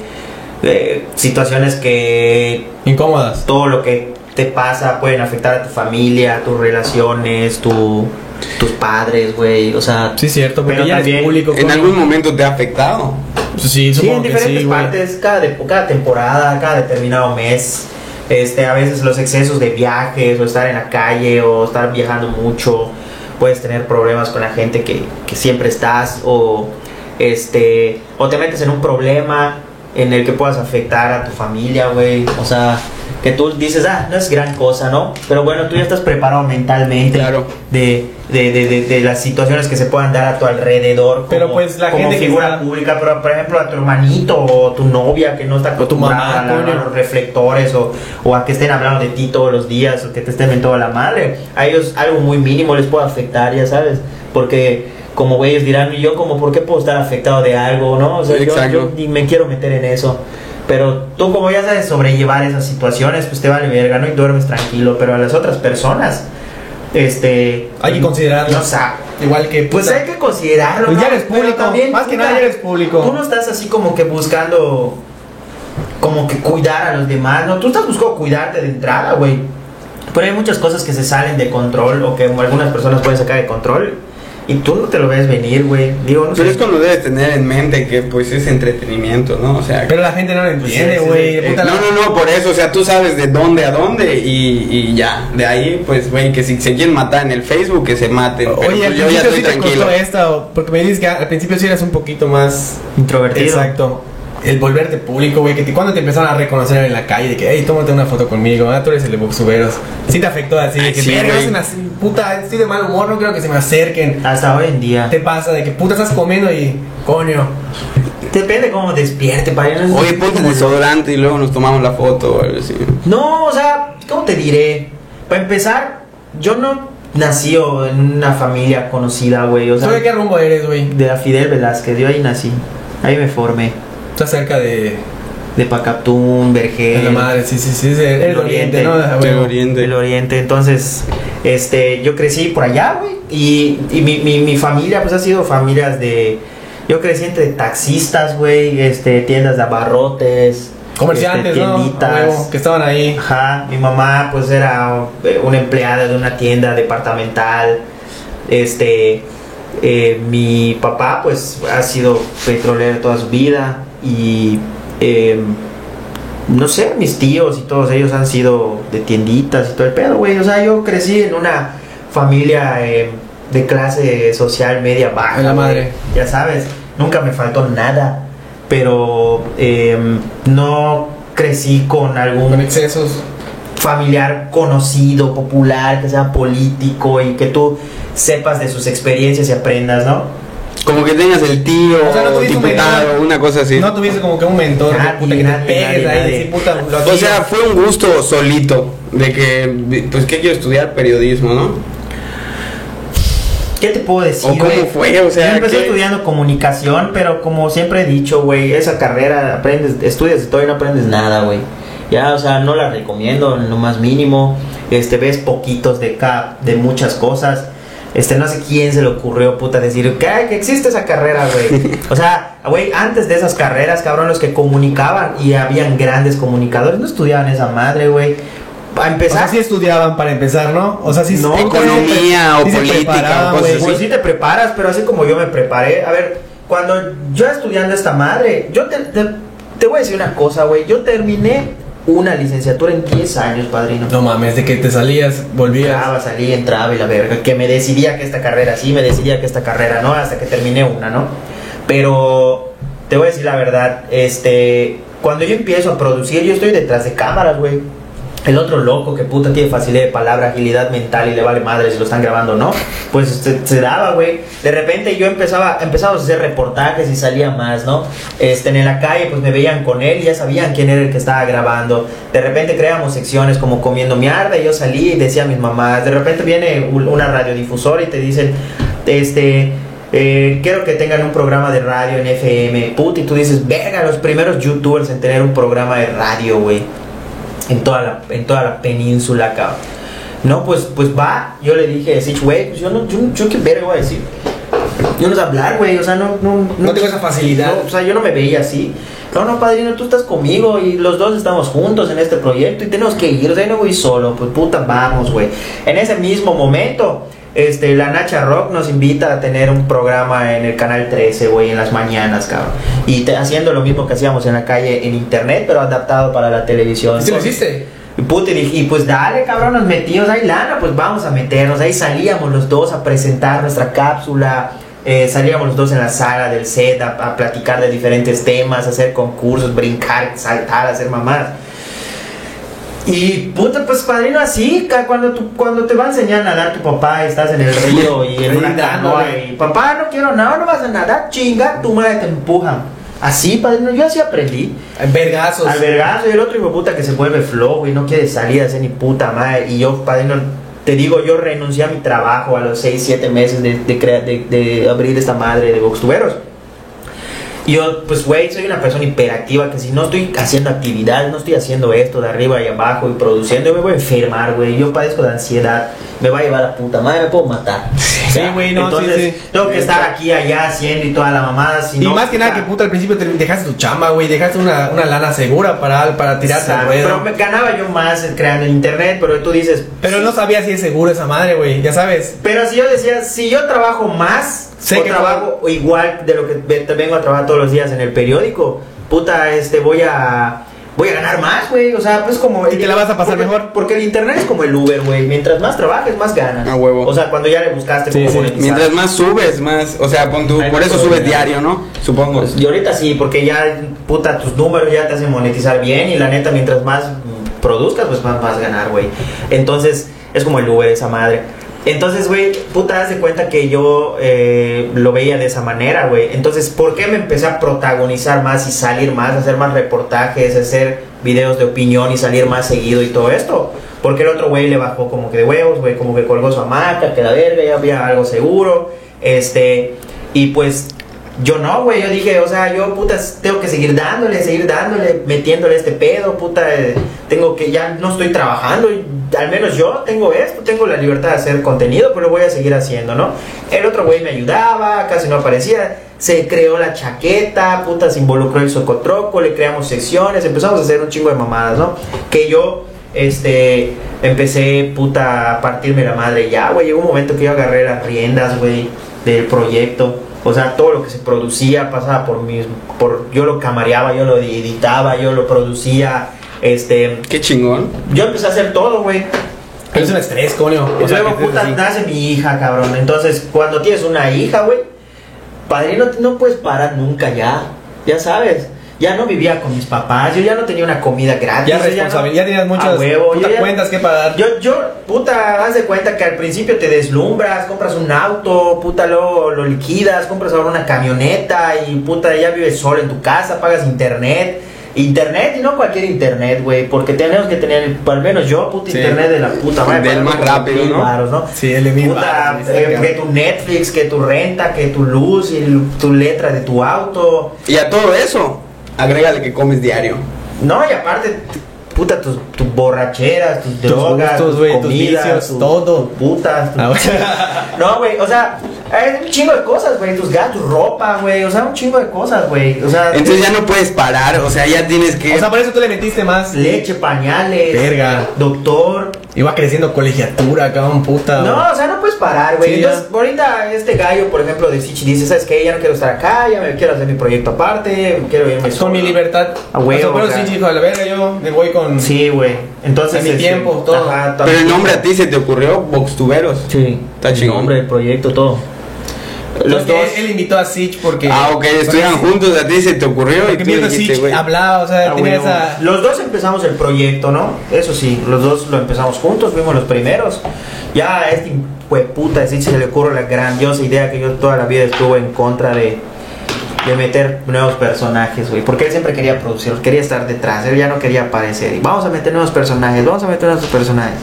eh, situaciones que Incómodas. todo lo que te pasa pueden afectar a tu familia, tus relaciones, tu, tus padres, güey, o sea, Sí, cierto, porque Pero ya también, público. En algún momento te ha afectado. Sí, Sí, en diferentes sí, partes, cada, de- cada temporada, cada determinado mes. Este, a veces los excesos de viajes, o estar en la calle, o estar viajando mucho, puedes tener problemas con la gente que, que siempre estás, o este, o te metes en un problema en el que puedas afectar a tu familia, güey. O sea, que tú dices, ah, no es gran cosa, ¿no? Pero bueno, tú ya estás preparado mentalmente Claro. de, de, de, de, de las situaciones que se puedan dar a tu alrededor. Pero, como- pues, la como gente que figura está- pública, pero por ejemplo a tu hermanito o tu novia que no está O tu mamá, acostumbrada a, coño. a los reflectores o, o a que estén hablando de ti todos los días o que te estén en toda la madre. A ellos algo muy mínimo les puede afectar, ya sabes, porque como güeyes dirán, ¿y yo como por qué puedo estar afectado de algo, no? O sea, yo, yo ni me quiero meter en eso. Pero tú como ya sabes sobrellevar esas situaciones, pues te vale verga, ¿no? Y duermes tranquilo, pero a las otras personas, este... Hay que considerarlo. No sabe. Igual que. Pues hay que considerarlo. Pues ya eres público, más que nada ya eres público. Tú no estás así como que buscando, como que cuidar a los demás, ¿no? Tú estás buscando cuidarte de entrada, güey. Pero hay muchas cosas que se salen de control o que algunas personas pueden sacar de control y tú no te lo ves venir, güey. Digo, no Pero sé. es cuando debes tener en mente que pues es entretenimiento, ¿no? O sea, Pero la gente no lo entiende, sí, sí, güey. sí. puta no, no, no, por eso, o sea, tú sabes de dónde a dónde y, y ya. De ahí, pues, güey, que si se quieren matar en el Facebook, que se maten. Pero, Oye, al pues, yo ya principio estoy sí te tranquilo. costó esta, porque me dices que al principio sí eras un poquito más Introvertido. Exacto. El volverte público, güey, que te- cuando te empezaron a reconocer en la calle, de que, hey, tómate una foto conmigo, ah, tú eres el de Boxuberos. Sí te afectó así, de que, sí, verga, güey. se me hace- puta, estoy de mal humor, no creo que se me acerquen. Hasta hoy en día. Te pasa de que, puta, estás comiendo y, coño. Depende cómo despierte, para ir Oye, ponte desodorante y luego nos tomamos la foto o algo así. No, o sea, ¿cómo te diré? Para empezar, yo no nací o en una familia conocida, güey. O sea, ¿Tú de qué rumbo eres, güey? de la Fidel Velázquez, yo ahí nací. Ahí me formé. Estás cerca de... de Pacatún, Vergel. La madre, sí, sí, sí, es el, el El oriente, oriente. ¿no? Ah, El oriente. del Oriente. Entonces, este, yo crecí por allá, güey. Y, y mi, mi, mi familia, pues ha sido familias de. Yo crecí entre taxistas, güey, este, tiendas de abarrotes. Comerciantes, este, tienditas. A huevo, que estaban ahí. Ajá, mi mamá pues era una empleada de una tienda departamental. Este, eh, mi papá pues ha sido petrolero toda su vida y eh, no sé, mis tíos y todos ellos han sido de tienditas y todo el pedo, güey. O sea, yo crecí en una familia eh, de clase social media baja. En la madre. Ya sabes, nunca me faltó nada, pero eh, no crecí con algún Con excesos. familiar conocido, popular, que sea político y que tú sepas de sus experiencias y aprendas, ¿no? Como que tengas el tío, O sea, no tuviste un diputado, mentor. una cosa así. No tuviste como que un mentor, Nadie, que puta, que te nadie, pegues nadie, ahí, nadie. sí, puta, lo O sea, fue un gusto solito de que, pues, ¿qué quiero estudiar? Periodismo, ¿no? ¿Qué te puedo decir? ¿O cómo fue? O sea, Yo empecé estudiando comunicación, pero como siempre he dicho, güey, esa carrera aprendes, estudias de todo y no aprendes nada, güey. Ya, o sea, no la recomiendo en lo más mínimo. Este, ves poquitos de ca- de muchas cosas. Este, no sé quién se le ocurrió, puta, decir que, existe esa carrera, güey. O sea, güey, antes de esas carreras, cabrón, los que comunicaban y habían grandes comunicadores, no estudiaban esa madre, güey. A O empezar, sea, sí estudiaban para empezar, ¿no? O sea, sí No, sí, economía sí o se política o. Pues sí te preparas, pero así como yo me preparé. A ver, cuando yo estudiando esta madre, yo te, te, te voy a decir una cosa, güey. Yo terminé una licenciatura en 10 años, padrino. No mames, de que te salías, volvías. Entraba, salía, entraba y la verga. Que me decidía que esta carrera sí, me decidía que esta carrera no, hasta que terminé una, ¿no? Pero te voy a decir la verdad, este, cuando yo empiezo a producir, yo estoy detrás de cámaras, güey. El otro loco que puta tiene facilidad de palabra, agilidad mental y le vale madre si lo están grabando o no, pues se, se daba, güey. De repente yo empezaba, empezamos a hacer reportajes y salía más, ¿no? Este, en la calle pues me veían con él y ya sabían quién era el que estaba grabando. De repente creamos secciones como comiendo mierda y yo salí y decía a mis mamás. De repente viene un- una radiodifusora y te dicen, este, eh, quiero que tengan un programa de radio en FM, puta, y tú dices, verga, los primeros youtubers en tener un programa de radio, güey en toda la, en toda la península, cabrón. No, pues, pues va. Yo le dije, sí, güey, pues yo no, yo, yo qué verga voy a decir. Yo no sé hablar, güey, o sea, no, no, No tengo esa facilidad. no, o sea, yo no me veía así. No, no, padrino, tú estás conmigo y los dos estamos juntos en este proyecto y tenemos que ir. O sea, yo no voy solo, pues puta, vamos, güey. En ese mismo momento, este, la Nacha Rock nos invita a tener un programa en el canal 13, güey, en las mañanas, cabrón. Y te- haciendo lo mismo que hacíamos en la calle en internet, pero adaptado para la televisión. ¿Sí lo hiciste? Y puta, y dije, y pues dale, cabrón, nos metimos ahí lana, pues vamos a meternos. Ahí salíamos los dos a presentar nuestra cápsula. eh, salíamos los dos en la sala del set a, a platicar de diferentes temas, hacer concursos, brincar, saltar, hacer mamadas. Y puta, pues padrino, así, cuando, tú, cuando te va a enseñar a nadar tu papá y estás en el río y en una canoa y papá, no quiero nada, no vas a nadar, chinga, tu madre te empuja. Así, padrino, yo así aprendí. Vergazos. Al vergazo y el otro hijo puta que se vuelve flow y no quiere salir a hacer ni puta madre. Y yo, padrino, te digo, yo renuncié a mi trabajo a los 6, 7 meses de, de, de- de abrir esta madre de Boxtuberos. Yo, pues, güey, soy una persona hiperactiva que si no estoy haciendo actividades, no estoy haciendo esto de arriba y abajo y produciendo, yo me voy a enfermar, güey. Yo padezco de ansiedad, me va a llevar a puta madre, me puedo matar. Sí, güey, no, sí, Entonces, sí. tengo que estar aquí, allá, haciendo y toda la mamada. Si Y no, más que nada que puta, al principio te dejaste tu chamba, güey, dejaste una, una lana segura para, para tirarte al ruedo. Pero me ganaba yo más creando en internet, pero tú dices. Pero no sabía si es seguro esa madre, güey, ya sabes. Pero si yo decía, si yo trabajo más, Sé o que trabajo igual de lo que vengo a trabajar todos los días en el periódico, puta, este, voy a. Voy a ganar más, güey. O sea, pues como. Y te la vas a pasar porque- mejor. Porque el internet es como el Uber, güey. Mientras más trabajes, más ganas. A huevo. O sea, cuando ya le buscaste Sí, cómo sí. monetizar. Mientras más subes, más. O sea, pon Hay por eso subes diario, ¿no? Supongo. Pues, y ahorita sí, porque ya, puta, tus números ya te hacen monetizar bien y la neta, mientras más produzcas, pues más vas a ganar, güey. Entonces, es como el Uber, esa madre. Entonces, güey, puta, haz de cuenta que yo eh, lo veía de esa manera, güey. Entonces, ¿por qué me empecé a protagonizar más y salir más, hacer más reportajes, hacer videos de opinión y salir más seguido y todo esto? Porque el otro güey le bajó como que de huevos, güey, como que colgó su hamaca, que la verga, ya había algo seguro. Este, y pues yo no, güey, yo dije, o sea, yo, puta, tengo que seguir dándole, seguir dándole, metiéndole este pedo, puta, eh, tengo que, ya no estoy trabajando, y al menos yo tengo esto, tengo la libertad de hacer contenido, pero lo voy a seguir haciendo, ¿no? El otro güey me ayudaba, casi no aparecía, se creó la chaqueta, puta, se involucró el socotroco, le creamos secciones, empezamos a hacer un chingo de mamadas, ¿no? Que yo, este, empecé, puta, a partirme la madre ya, güey, llegó un momento que yo agarré las riendas, güey, del proyecto. O sea, todo lo que se producía pasaba por mí, por yo lo camareaba, yo lo editaba, yo lo producía, este, Qué chingón. yo empecé a hacer todo, güey. Es un estrés, coño. O sea, luego, puta, nace mi hija, cabrón. Entonces, cuando tienes una hija, güey, padrino, no puedes parar nunca ya. Ya sabes. Ya no vivía con mis papás, yo ya no tenía una comida gratis. Ya responsabilidad, ya tenías muchas huevo, puta yo ya- cuentas que pagar. Yo, yo, puta, haz de cuenta que al principio te deslumbras, compras un auto, puta, luego lo liquidas, compras ahora una camioneta y puta, ya vives solo en tu casa, pagas internet. Internet y no cualquier internet, güey, porque tenemos que tener, al menos yo, puta, Sí. internet de la puta madre. Del más rápido, ¿no? ¿no? Sí, el de mil Puta, baros, eh, que tu Netflix, que tu renta, que tu luz y tu letra de tu auto. Y a todo eso, agrégale que comes diario. No, y aparte, puta, tus, tus borracheras, tus, Tus drogas, gustos, tus güey, tus comidas, vicios, tus- todo. putas. Ah. No, güey, o sea, hay un chingo de cosas, güey, tus gastos, ropa, güey, o sea, un chingo de cosas, güey, o sea, Entonces ya no puedes parar, o sea, ya tienes que... O sea, por eso tú le metiste más. leche, pañales, Verga. doctor. Iba creciendo colegiatura, cabrón, puta. No, o sea, no puedes parar, güey. Sí, Entonces, ya. ahorita este gallo, por ejemplo, de Sichi dice, ¿sabes qué? Ya no quiero estar acá, ya me quiero hacer mi proyecto aparte, quiero irme Con solo". mi libertad. A huevo, O sea, pero o sea. sí, hijo de la verga, yo me voy con. Sí, güey. Entonces, A mi este, tiempo, todo. ajá, Pero el nombre a ti se te ocurrió, Voxtuberos. Sí. Está el chingón. nombre del proyecto, todo. Los dos. Él, él invitó a Sitch porque. Ah, ok, estudian porque- juntos, a ti se te ocurrió y Porque tú viendo dijiste, Sitch güey. hablaba, o sea, Ah, tenía esa. Los dos empezamos el proyecto, ¿no? Eso sí, los dos lo empezamos juntos, fuimos los primeros. Ya a este puta sí se le ocurre la grandiosa idea que yo toda la vida estuve en contra de, de meter nuevos personajes, güey. Porque él siempre quería producir, quería estar detrás, él ya no quería aparecer. Y vamos a meter nuevos personajes, vamos a meter nuevos personajes.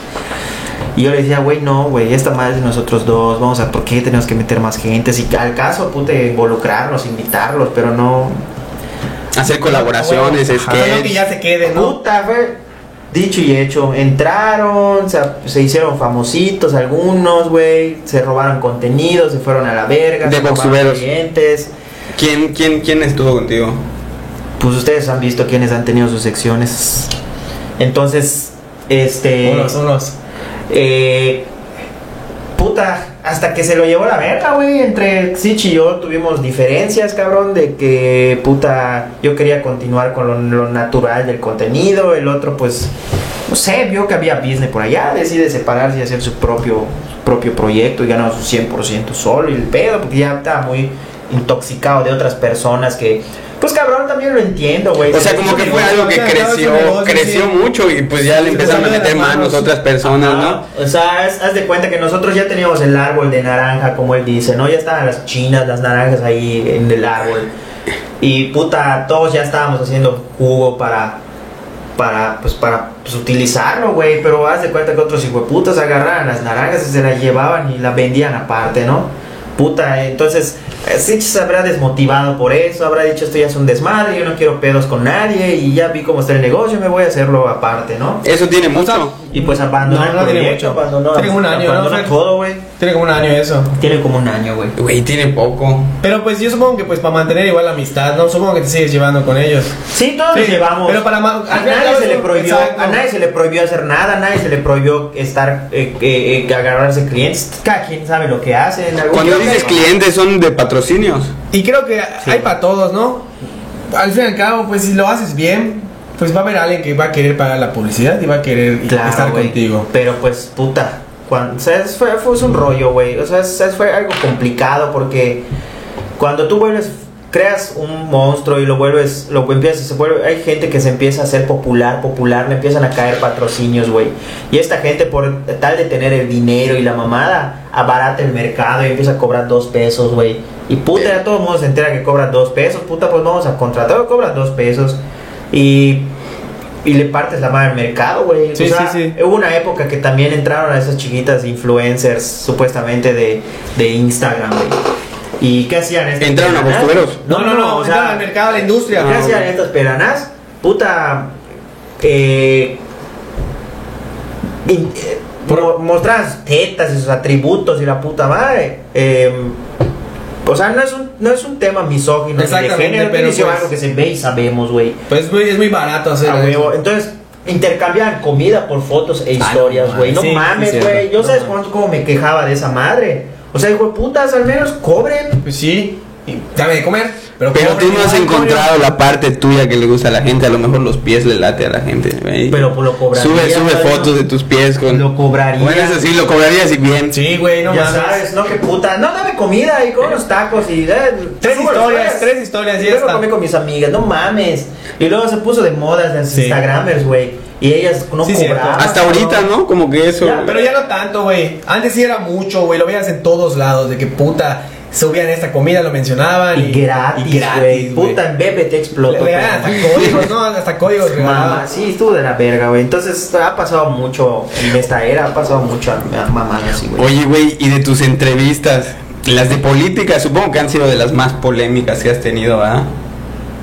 Y yo le decía, güey, no, güey, esta madre es de nosotros dos, vamos a, ¿por qué tenemos que meter más gente? Si al caso, puta, involucrarlos, invitarlos, pero no, Hacer colaboraciones, Ajá, no que sketch. ya se quede, ¿no? Puta, fue dicho y hecho. Entraron, se, se hicieron famositos algunos, güey. Se robaron contenido, se fueron a la verga. De se robaron clientes. ¿Quién, quién, ¿Quién estuvo contigo? Pues ustedes han visto quiénes han tenido sus secciones. Entonces, este. Unos, unos. Eh, puta, hasta que se lo llevó la verga, güey. Entre Sich y yo tuvimos diferencias, cabrón, de que, puta, yo quería continuar con lo, natural del contenido. El otro, pues, no sé, vio que había business por allá, decide separarse y hacer su propio, propio proyecto y ganar su 100% solo y el pedo, porque ya estaba muy intoxicado de otras personas que, pues, cabrón, también lo entiendo, güey. O sea, como que fue algo que creció, creció mucho y pues ya le empezaron a meter manos otras personas, ¿no? O sea, haz, haz de cuenta que nosotros ya teníamos el árbol de naranja, como él dice, ¿no? Ya estaban las chinas, las naranjas ahí en el árbol. Y puta, todos ya estábamos haciendo jugo para. Para, pues, para pues, utilizarlo, güey. Pero haz de cuenta que otros hijueputas agarraban las naranjas y se las llevaban y las vendían aparte, ¿no? Puta, entonces, eh, Sitch se habrá desmotivado por eso, habrá dicho esto ya es un desmadre, yo no quiero pedos con nadie y ya vi cómo está el negocio, me voy a hacerlo aparte, ¿no? Eso tiene mucho. Y pues abandonó No, el no tiene proyecto, abandonó, Tiene como un año, ¿no, todo, güey. Tiene como un año eso. Tiene como un año, güey. Güey, tiene poco. Pero pues yo supongo que pues para mantener igual la amistad, ¿no? Supongo que te sigues llevando con ellos. Sí, todos Sí, nos llevamos. pero para ma- a nadie se le prohibió, exacto. a nadie se le prohibió hacer nada, a nadie se le prohibió estar eh, eh, eh, agarrarse clientes. Cada quien sabe lo que hace. En algún Cuando dices que- clientes son de patrocinios. Y creo que Sí. hay para todos, ¿no? Al fin y al cabo, pues si lo haces bien, pues va a haber alguien que va a querer pagar la publicidad y va a querer Claro, estar contigo. Pero pues, puta. Cuando, o sea, es- fue, fue un rollo, güey. O sea, fue algo complicado porque cuando tú vuelves, creas un monstruo y lo vuelves, lo empiezas, se vuelve, hay gente que se empieza a hacer popular, popular, le empiezan a caer patrocinios, güey. Y esta gente, por tal de tener el dinero y la mamada, abarata el mercado y empieza a cobrar dos pesos, güey. Y puta, ya todo el mundo se entera que cobra dos pesos, puta, pues vamos a contratar, cobran dos pesos. Y y le partes la madre al mercado, güey. Sí, o sea, sí, sí. Hubo una época que también entraron a esas chiquitas influencers supuestamente de, de Instagram, güey. ¿Y qué hacían estas Entraron a pelanas? Bostueros. No, no, no, o sea, al mercado, a la industria. ¿Qué Ah, hacían estas pelanas? Puta. Eh, in- eh, mo- mostraban sus tetas y sus atributos y la puta madre. Eh, o sea, no es un, no es un tema misógino ni de género, pero es pues- algo que se ve y sabemos, güey. Pues es muy, es muy barato hacer A eso. huevo. Entonces, intercambian comida por fotos e historias, no güey. no mames, güey. Yo sabes cuánto como me quejaba de esa madre. O sea, hijo de putas, al menos cobren. Pues sí, dame de comer. Pero, Pero tú no has encontrado la parte tuya que le gusta a la gente. A lo mejor los pies le late a la gente. güey. Pero pues lo cobraría. Sube, sube ¿no? fotos de tus pies con. Lo cobraría. Bueno, eso sí, lo cobrarías y bien. Sí, güey, no ya mames. sabes, no, que puta. No, dame comida y con unos tacos y. eh, Tres historias, historias. tres historias y Y ya luego está. comí con mis amigas, no mames. Y luego se puso de moda las Sí. Instagramers, güey. Y ellas no Sí, cobraban. Hasta ahorita, ¿no? Como que eso. Ya, Pero ya no tanto, güey. Antes sí era mucho, güey. Lo veías en todos lados. De que puta, subían esta comida, lo mencionaban. Y gratis, y güey. Puta, en Bebe te explotó. regalan hasta códigos, ¿no? Hasta códigos Mamá, sí, estuvo de la verga, güey. Entonces ha pasado mucho en esta era, ha pasado mucho a, a mamá así, güey. Oye, güey, y de tus entrevistas, las de política, supongo que han sido de las más polémicas que has tenido, ¿ah?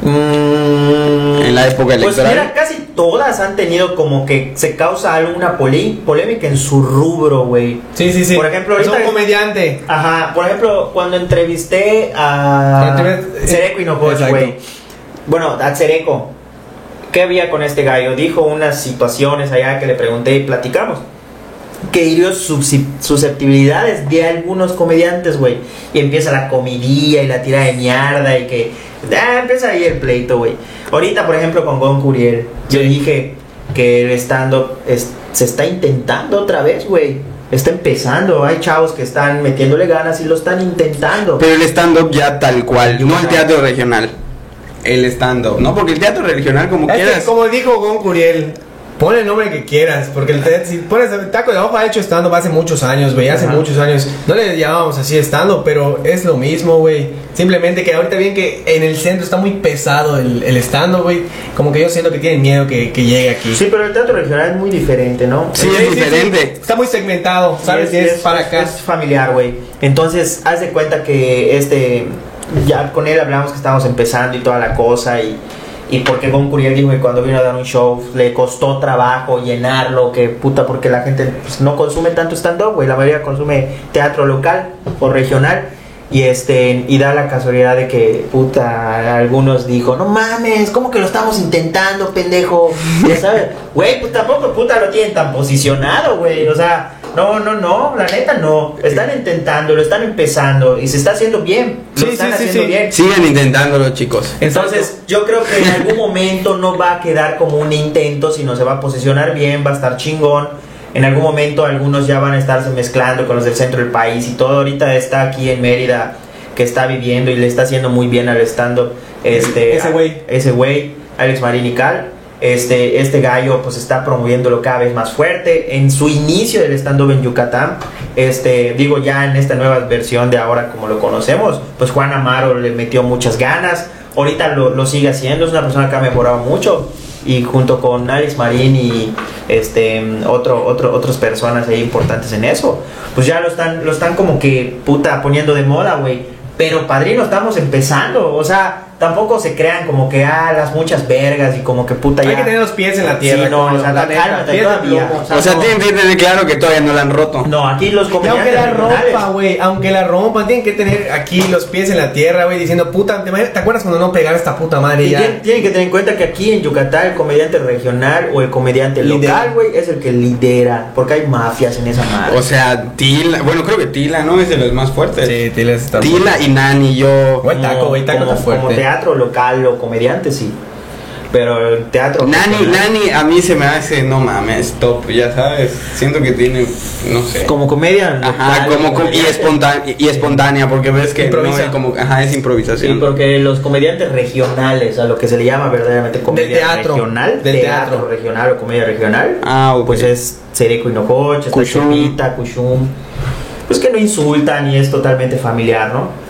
Mm, En la época Pues electoral. mira, casi todas han tenido como que se causa alguna polémica en su rubro, güey. Sí, sí, sí. Por ejemplo, es un comediante. Ajá, por ejemplo, cuando entrevisté a Cereco Hinojoch, Exacto. güey. Bueno, a Cereco. ¿Qué había con este gallo? Dijo unas situaciones allá que le pregunté y platicamos. Que hirió susceptibilidades de algunos comediantes, güey. Y empieza la comidilla y la tira de mierda y que... Ah, empieza ahí el pleito, güey. Ahorita, por ejemplo, con Gon Curiel. Yo dije que el stand-up es- se está intentando otra vez, güey. Está empezando. Hay chavos que están metiéndole ganas y lo están intentando. Pero el stand-up ya tal cual, no el teatro regional. El stand-up, ¿no? Porque el teatro regional, como quieras. como dijo Gon Curiel, pon el nombre que quieras. Porque el te- si pones el taco de ojo ha hecho stand-up hace muchos años, güey. Hace Ajá. muchos años. No le llamábamos así stand-up, pero es lo mismo, güey. Simplemente que ahorita bien que en el centro está muy pesado el, el stand-up, güey. Como que yo siento que tienen miedo que, que llegue aquí. Sí, pero el teatro regional es muy diferente, ¿no? Sí, es diferente. Está muy segmentado, ¿sabes? Sí, Y es, para acá. Es familiar, güey. Entonces, haz de cuenta que este. Ya con él hablamos que estábamos empezando y toda la cosa. Y, y porque Gon Curiel dijo que cuando vino a dar un show le costó trabajo llenarlo. Que puta, porque la gente pues, no consume tanto stand-up, güey. La mayoría consume teatro local o regional. Y este, y da la casualidad de que, puta, algunos dijo, no mames, ¿cómo que lo estamos intentando, pendejo? Ya sabes, güey, pues tampoco, puta, lo tienen tan posicionado, güey. O sea, no, no, no, la neta no. Están intentando, lo están empezando y se está haciendo bien. Lo Sí, están sí, sí, haciendo sí. bien. Sigan intentándolo, chicos. Entonces, yo creo que en algún momento no va a quedar como un intento, sino se va a posicionar bien, va a estar chingón. En algún momento algunos ya van a estarse mezclando con los del centro del país y todo. Ahorita está aquí en Mérida, que está viviendo y le está haciendo muy bien al stand-up. Este, Ese güey. Ese güey, Alex Marín y Cal. Este, este gallo pues está promoviéndolo cada vez más fuerte. En su inicio del stand-up en Yucatán, este, digo ya en esta nueva versión de ahora como lo conocemos, pues Juan Amaro le metió muchas ganas. Ahorita lo, lo sigue haciendo, es una persona que ha mejorado mucho. Y junto con Alex Marín y este otro, otro, otras personas ahí importantes en eso, pues ya lo están, lo están como que puta poniendo de moda, güey. Pero padrino, estamos empezando. O sea, tampoco se crean como que, ah, las muchas vergas y como que puta ya. Hay que tener los pies en la tierra. Sí, no, o sea, la cálmate todavía. O sea, tienen que tener claro que todavía no la han roto. No, aquí los Y aunque comediantes la rompa, güey, aunque la rompan, tienen que tener aquí los pies en la tierra, güey, diciendo, puta, ¿te, imaginas- ¿te acuerdas cuando no pegaba esta puta madre Y ya? tienen, tienen que tener en cuenta que aquí en Yucatán el comediante regional o el comediante local, güey, es el que lidera. Porque hay mafias en esa madre. O sea, Tila, bueno, creo que Tila, ¿no? Es de los más fuertes. Sí, tienes esta Tila y Nani, yo. Güey, taco, güey, taco como, está fuerte. Teatro local o comediante, sí. Pero el teatro. Nani, Nani a mí se me hace, no mames, top, ya sabes. Siento que tiene, no sé. Como comedia. Ajá, local, como, como- y, espontánea, y espontánea, porque ves que no Improvisa. es como, ajá, es Sí, improvisación. porque los comediantes regionales, a lo que se le llama verdaderamente comedia teatro, regional, del teatro, teatro. regional o comedia regional, Ah, ok. pues es Cereco Hinojoch, está Cushum. Chepita, Cushum, pues que no insultan y es totalmente familiar, ¿no?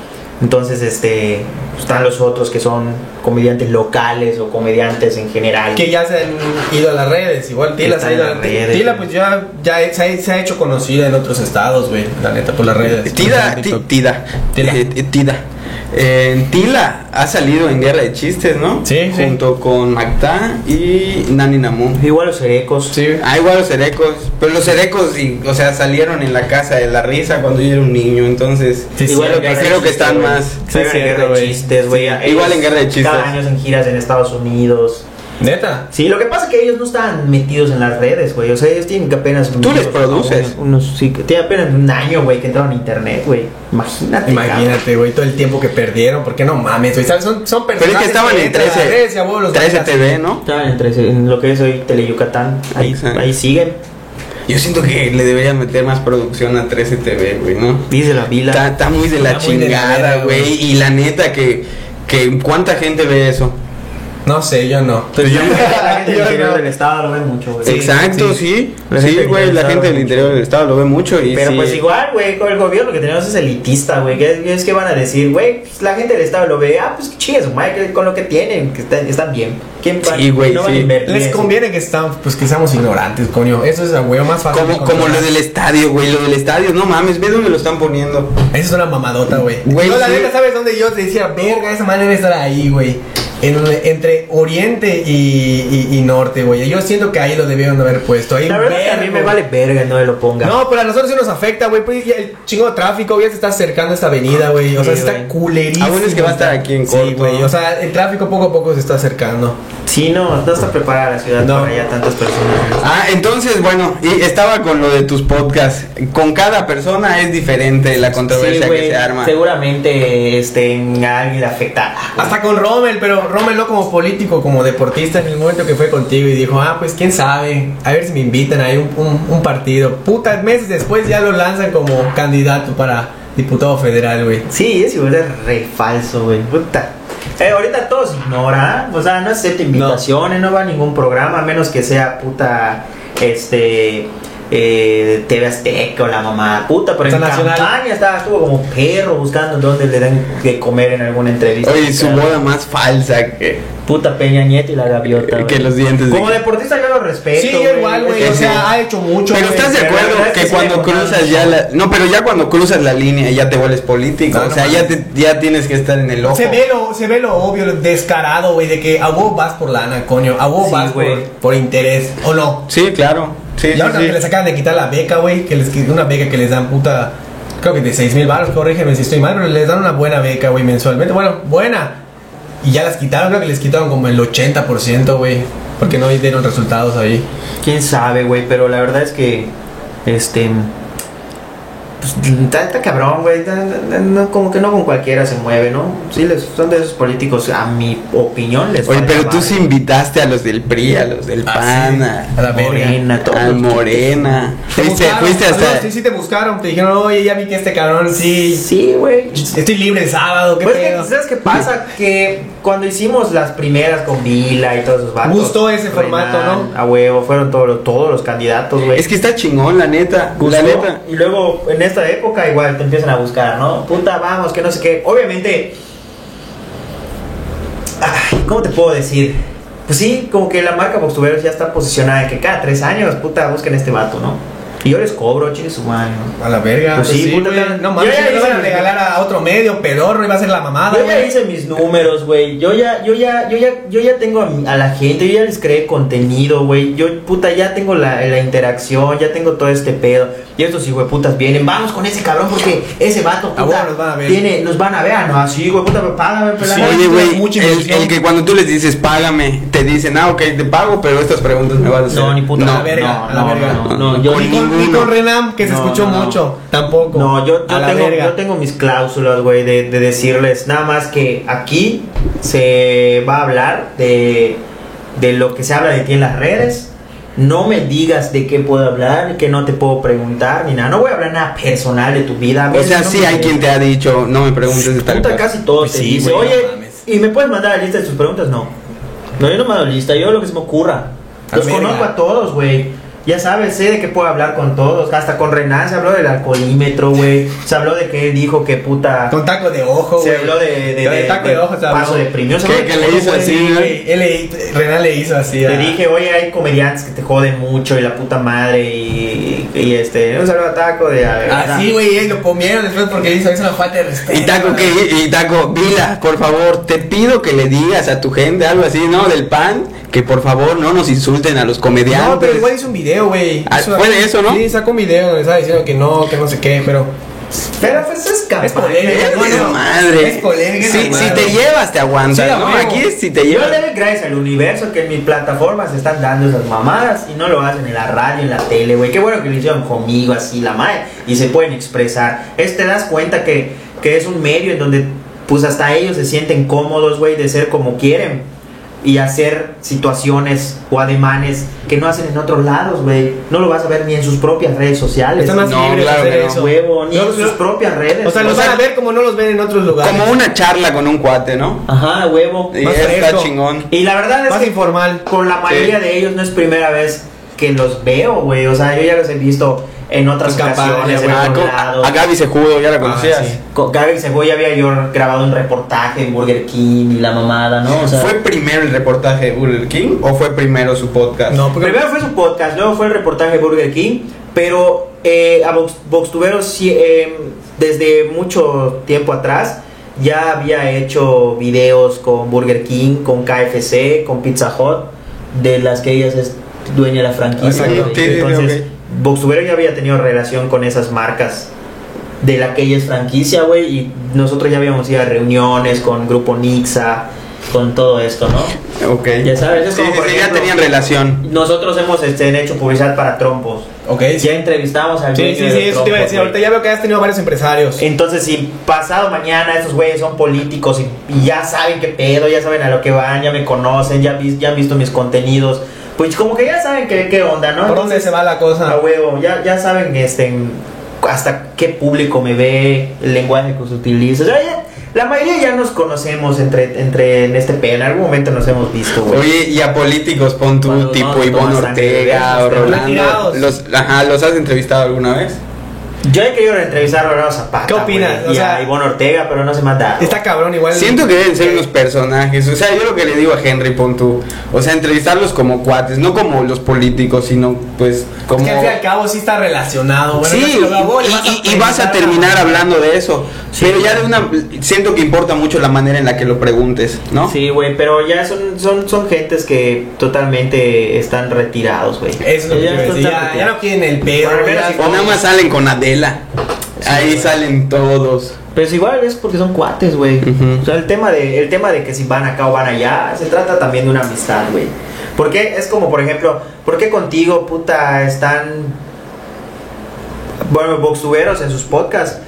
Entonces, este, están los otros que son comediantes locales o comediantes en general. Que ya se han ido a las redes. Igual Tila se ha ido en a las redes, Tila, pues ya, ya se, ha, se ha hecho conocida en otros estados, güey. La neta, por las redes. Tida. Tida. Eh, Tida. Eh, Tila ha salido en Guerra de Chistes, ¿no? Sí, sí. Junto con Macta y Nani Namun. Igual los Erecos. Sí. Ah, igual los Erecos. Pero los Erecos, y, o sea, salieron en la casa de la risa cuando yo era un niño. Entonces, Sí, Igual sí, creo que están más. Sí, Sí, en Guerra de. Chistes, güey. Sí, igual en Guerra de Chistes. Cada año en giras en Estados Unidos. Neta. Sí, lo que pasa es que ellos no están metidos en las redes, güey. O sea, ellos tienen que apenas. Tú les produces. Unos, sí, que tiene apenas un año, güey, que entraron a internet, güey. Imagínate. Imagínate, güey, todo el tiempo que perdieron. ¿Por qué no mames, güey? ¿Sabes? Son, son Pero es que estaban en entran a las 13, redes y a huevo los 13 bailas. TV, ¿no? Estaban en, 13 en lo que es hoy Teleyucatán. Ahí, Exacto. ahí siguen. Yo siento que le deberían meter más producción a 13 TV, güey, ¿no? Dice la vila. Está, está muy de la Está chingada, güey. Y la neta que, que ¿cuánta gente ve eso? No sé, yo no. Pues yo la gente del interior no. del estado lo ve mucho, güey. Exacto, sí. sí. La Sí, gente del güey, la gente del interior del estado lo ve mucho y Pero sí. pues igual, güey, con el gobierno que tenemos es elitista, güey. ¿Qué es que van a decir, güey? Pues la gente del Estado lo ve, ah, pues chingue su madre, que con lo que tienen, que están, están bien. ¿Quién Sí, güey, no sí. Les eso? conviene que estamos, pues que seamos ignorantes, coño. Eso es a huevo más fácil. Como, como lo del estadio, güey, lo del estadio, no mames, ve dónde lo están poniendo. Esa es una mamadota, güey. Güey, Yo la sí. neta, ¿sabes dónde yo te decía, verga, esa madre debe estar ahí, güey? En, entre Oriente y, y- y Norte, güey. Yo siento que ahí lo debieron de haber puesto. Ahí La verdad es que a mí me vale verga no lo ponga. No, pero a nosotros sí nos afecta, güey. Pues ya el chingo de tráfico, ya se está acercando esta avenida, güey. O sea, Sí, se está culerísimo. Aún es que va a estar aquí en Sí, corto, güey. O sea, el tráfico poco a poco se está acercando. Sí, no, no está preparada la ciudad No. para ya tantas personas. Ah, entonces, bueno, y estaba con lo de tus podcasts. Con cada persona es diferente la controversia Sí, que se arma. Seguramente este, a alguien le afecta. Hasta con Rommel, pero Rommel no como político, como deportista en el momento que fue contigo y dijo, ah, pues quién sabe, a ver si me invitan a un, un, un partido. Puta, meses después ya lo lanzan como candidato para diputado federal, güey. Sí, es igual es re falso, güey. Puta. Eh, ahorita todos ignoran, o sea, no acepta invitaciones, no. va a ningún programa, a menos que sea puta, este, eh, TV Azteca o la mamá, puta, pero en campaña estaba, estuvo como perro buscando dónde le dan de comer en alguna entrevista. Oye, su Puta, boda más falsa que, Puta Peña Nieto y la gaviota. que los dientes de... Como deportista yo lo respeto. Sí, igual, güey. O sea, sí. ha hecho mucho. Pero estás de acuerdo que cuando cruzas ya la... No, pero ya cuando cruzas la línea ya te vuelves político. No, o no sea, ya, te, ya tienes que estar en el ojo. Se ve, lo, se ve lo obvio, lo descarado, güey, de que a vos vas por lana, coño. A vos Sí, vas por, güey. por interés, ¿o no? Sí, claro. Sí, Y sí, ahora sí. que les acaban de quitar la beca, güey, que les una beca que les dan puta, creo que de 6 mil baros, corrígeme si estoy mal, pero les dan una buena beca, güey, mensualmente. Bueno, buena. Y ya las quitaron, creo que les quitaron como el 80%, güey, porque no dieron resultados ahí. Quién sabe, güey, pero la verdad es que este pues, está, está cabrón, güey. no, como que no con cualquiera se mueve, ¿no? Sí, les, son de esos políticos, a mi opinión, les Oye, pero la tú sí invitaste a los del PRI, a los del Ah, PAN, sí. a, A la. Morena, todos al los- Morena. Te Fuiste, buscaron, fuiste hasta... Sí, sí, te buscaron. Te dijeron, oye, ya vi que este cabrón sí. Sí, güey. Estoy libre el sábado, ¿qué Pues que, pedo? ¿sabes qué pasa? Que cuando hicimos las primeras con Vila y todos esos vatos. Gustó ese formato, ¿no? A huevo, fueron todos los, todos los candidatos, güey. Es que está chingón, la neta. Gustó, La neta. Y luego en esta época igual te empiezan a buscar, ¿no? Puta, vamos, que no sé qué. Obviamente. Ay, ¿Cómo te puedo decir? Pues sí, como que la marca Boxtuberos ya está posicionada en que cada tres años, puta, busquen este vato, ¿no? Y yo les cobro, chingue su mano. ¿no? A la verga. Pues sí, sí, puta, güey. No mames, yo ya si me lo van a regalar a otro medio, pedorro, iba a ser la mamada, Yo ya güey. hice mis números, güey. Yo ya, yo ya, yo ya, yo ya tengo a, mi- a la gente, yo ya les creé contenido, güey. Yo, puta, ya tengo la, la interacción, ya tengo todo este pedo. Y estos putas vienen, vamos con ese cabrón porque ese vato, puta, los van a ver. tiene, los van a ver, ah, no, así, güey, puta, pero págame, pelada. Sí, Oye, güey, el, que cuando tú les dices págame, te dicen, ah, ok, te pago, pero estas preguntas me vas a hacer. No, ni puta. a No, la verga, no, a la no, verga. no, no, yo ni con, ni ninguno. con Renam, que se No, escuchó no, no. mucho, tampoco. No, yo, yo tengo, yo tengo mis cláusulas, güey, de, de decirles nada más que aquí se va a hablar de, de lo que se habla de ti en las redes. No me digas de qué puedo hablar, que no te puedo preguntar, ni nada. No voy a hablar nada personal de tu vida. O sea, no sí hay quien te ha dicho, no me preguntes de tal Puta, casi todo Pues te sí, dice, güey, oye. ¿y me puedes mandar la lista de tus preguntas? No. No, yo no mando lista, yo lo que se me ocurra. Los conozco a todos, güey. Ya sabes, sé de que puedo hablar con todos. Hasta con Renan se habló del alcoholímetro, güey. Se habló de que él dijo que puta. Con taco de ojo, se güey. habló de, de, de- taco de de ojo se habló. paso de premio. Se ¿Qué- habló de qué le hizo así? Sí, güey. Él le- Renan le hizo así. Te a- dije, oye, hay comediantes que te joden mucho y la puta madre y, y, este, un saludo a Taco de... Así, güey, eh, lo comieron después porque hizo eso una falta de respeto. Y Taco, ¿qué? Y Taco, Vila, por favor, te pido que le digas a tu gente algo así, ¿no? Del pan, que por favor no nos insulten a los comediantes. No, pero igual hizo un video, güey. Ah, fue de eso, ¿no? Sí, sacó un video donde estaba diciendo que no, que no sé qué, pero. Pero pues es. Es polémica, Es no, no. madre. Es polémica, Si, esa si te llevas, te aguantas, Sí, ¿no? Aquí es si te Yo llevas. le doy gracias al universo que en mi plataforma se están dando esas mamadas y no lo hacen en la radio, en la tele, güey. Qué bueno que lo hicieron conmigo así, la madre, y se pueden expresar. Es te das cuenta que, que es un medio en donde pues hasta ellos se sienten cómodos, güey, de ser como quieren y hacer situaciones o ademanes que no hacen en otros lados, güey. No lo vas a ver ni en sus propias redes sociales. Están más No, libres claro de hacer que no. eso. huevo, ni No, en sus no. propias redes. O sea, los van a ver como no los ven en otros lugares. Como una charla con un cuate, ¿no? Ajá, huevo. Y Más está fresco. chingón. Y la verdad es Más que informal. con la mayoría de ellos no es primera vez que los veo, güey. O sea, yo ya los he visto en otras ocasiones, en. Ah, lados. a Gaby Sejudo, ¿ya la conocías? Ah, sí. Con Gaby Segoya había yo grabado un reportaje en Burger King y la mamada, ¿no? O sea, ¿Fue primero el reportaje de Burger King o fue primero su podcast? No, porque. primero fue su podcast, luego fue el reportaje de Burger King, pero eh, a Vox, Voxtuberos sí, eh, desde mucho tiempo atrás ya había hecho videos con Burger King, con KFC, con Pizza Hut, de las que ellas es dueña de la franquicia. Sí, Entonces, ok. Voxtubero ya había tenido relación con esas marcas de la que ella es franquicia, güey, y nosotros ya habíamos ido a reuniones con Grupo Nixa, con todo esto, ¿no? Ok. Ya sabes, es Sí, como, sí, por sí, ya ejemplo, tenían relación. Nosotros hemos este, hecho publicidad para trompos. Ok, sí. Ya entrevistamos al Sí, sí, sí, eso te iba a decir. trompos, Ahorita ya veo que has tenido varios empresarios. Entonces, si pasado mañana esos güeyes son políticos y, y ya saben qué pedo, ya saben a lo que van, ya me conocen, ya, ya han visto mis contenidos, pues como que ya saben qué, qué onda, ¿no? ¿Por dónde se va la A cosa? huevo, ya, ya saben este, hasta qué público me ve, el lenguaje que se utiliza. O sea, ya- la mayoría ya nos conocemos entre, entre en este pedo, en algún momento nos hemos visto, güey. Oye, y a políticos, pon tú, Cuando tipo no Ivonne Ortega o Rolando. Los, ajá, ¿los has entrevistado alguna vez? Yo he querido entrevistar a Rolando Zapata. ¿Qué opinas? O y sea, a Ivonne Ortega, pero no se me ha dado. Está cabrón igual. Siento que deben ser unos personajes. O sea, yo lo que le digo a Henry, pon tú. O sea, entrevistarlos como cuates, no como los políticos, sino pues Es como. que al fin y al cabo sí está relacionado. Bueno, sí, no y, vas a terminar hablando de eso. pero ya de una. Siento que importa mucho la manera en la que lo preguntes, ¿no? Sí, güey, pero ya son, son, son gentes que totalmente están retirados, güey. Eso es lo que Ya Ya, ya no quieren el pedo. Bueno, ya- mira, O nada más salen con Ahí salen todos. Pero es igual es porque son cuates, güey. O sea, el tema, de, el tema de que si van acá o van allá, se trata también de una amistad, güey. Porque es como, por ejemplo, ¿por qué contigo, puta, están. Bueno, boxtuberos en sus podcasts?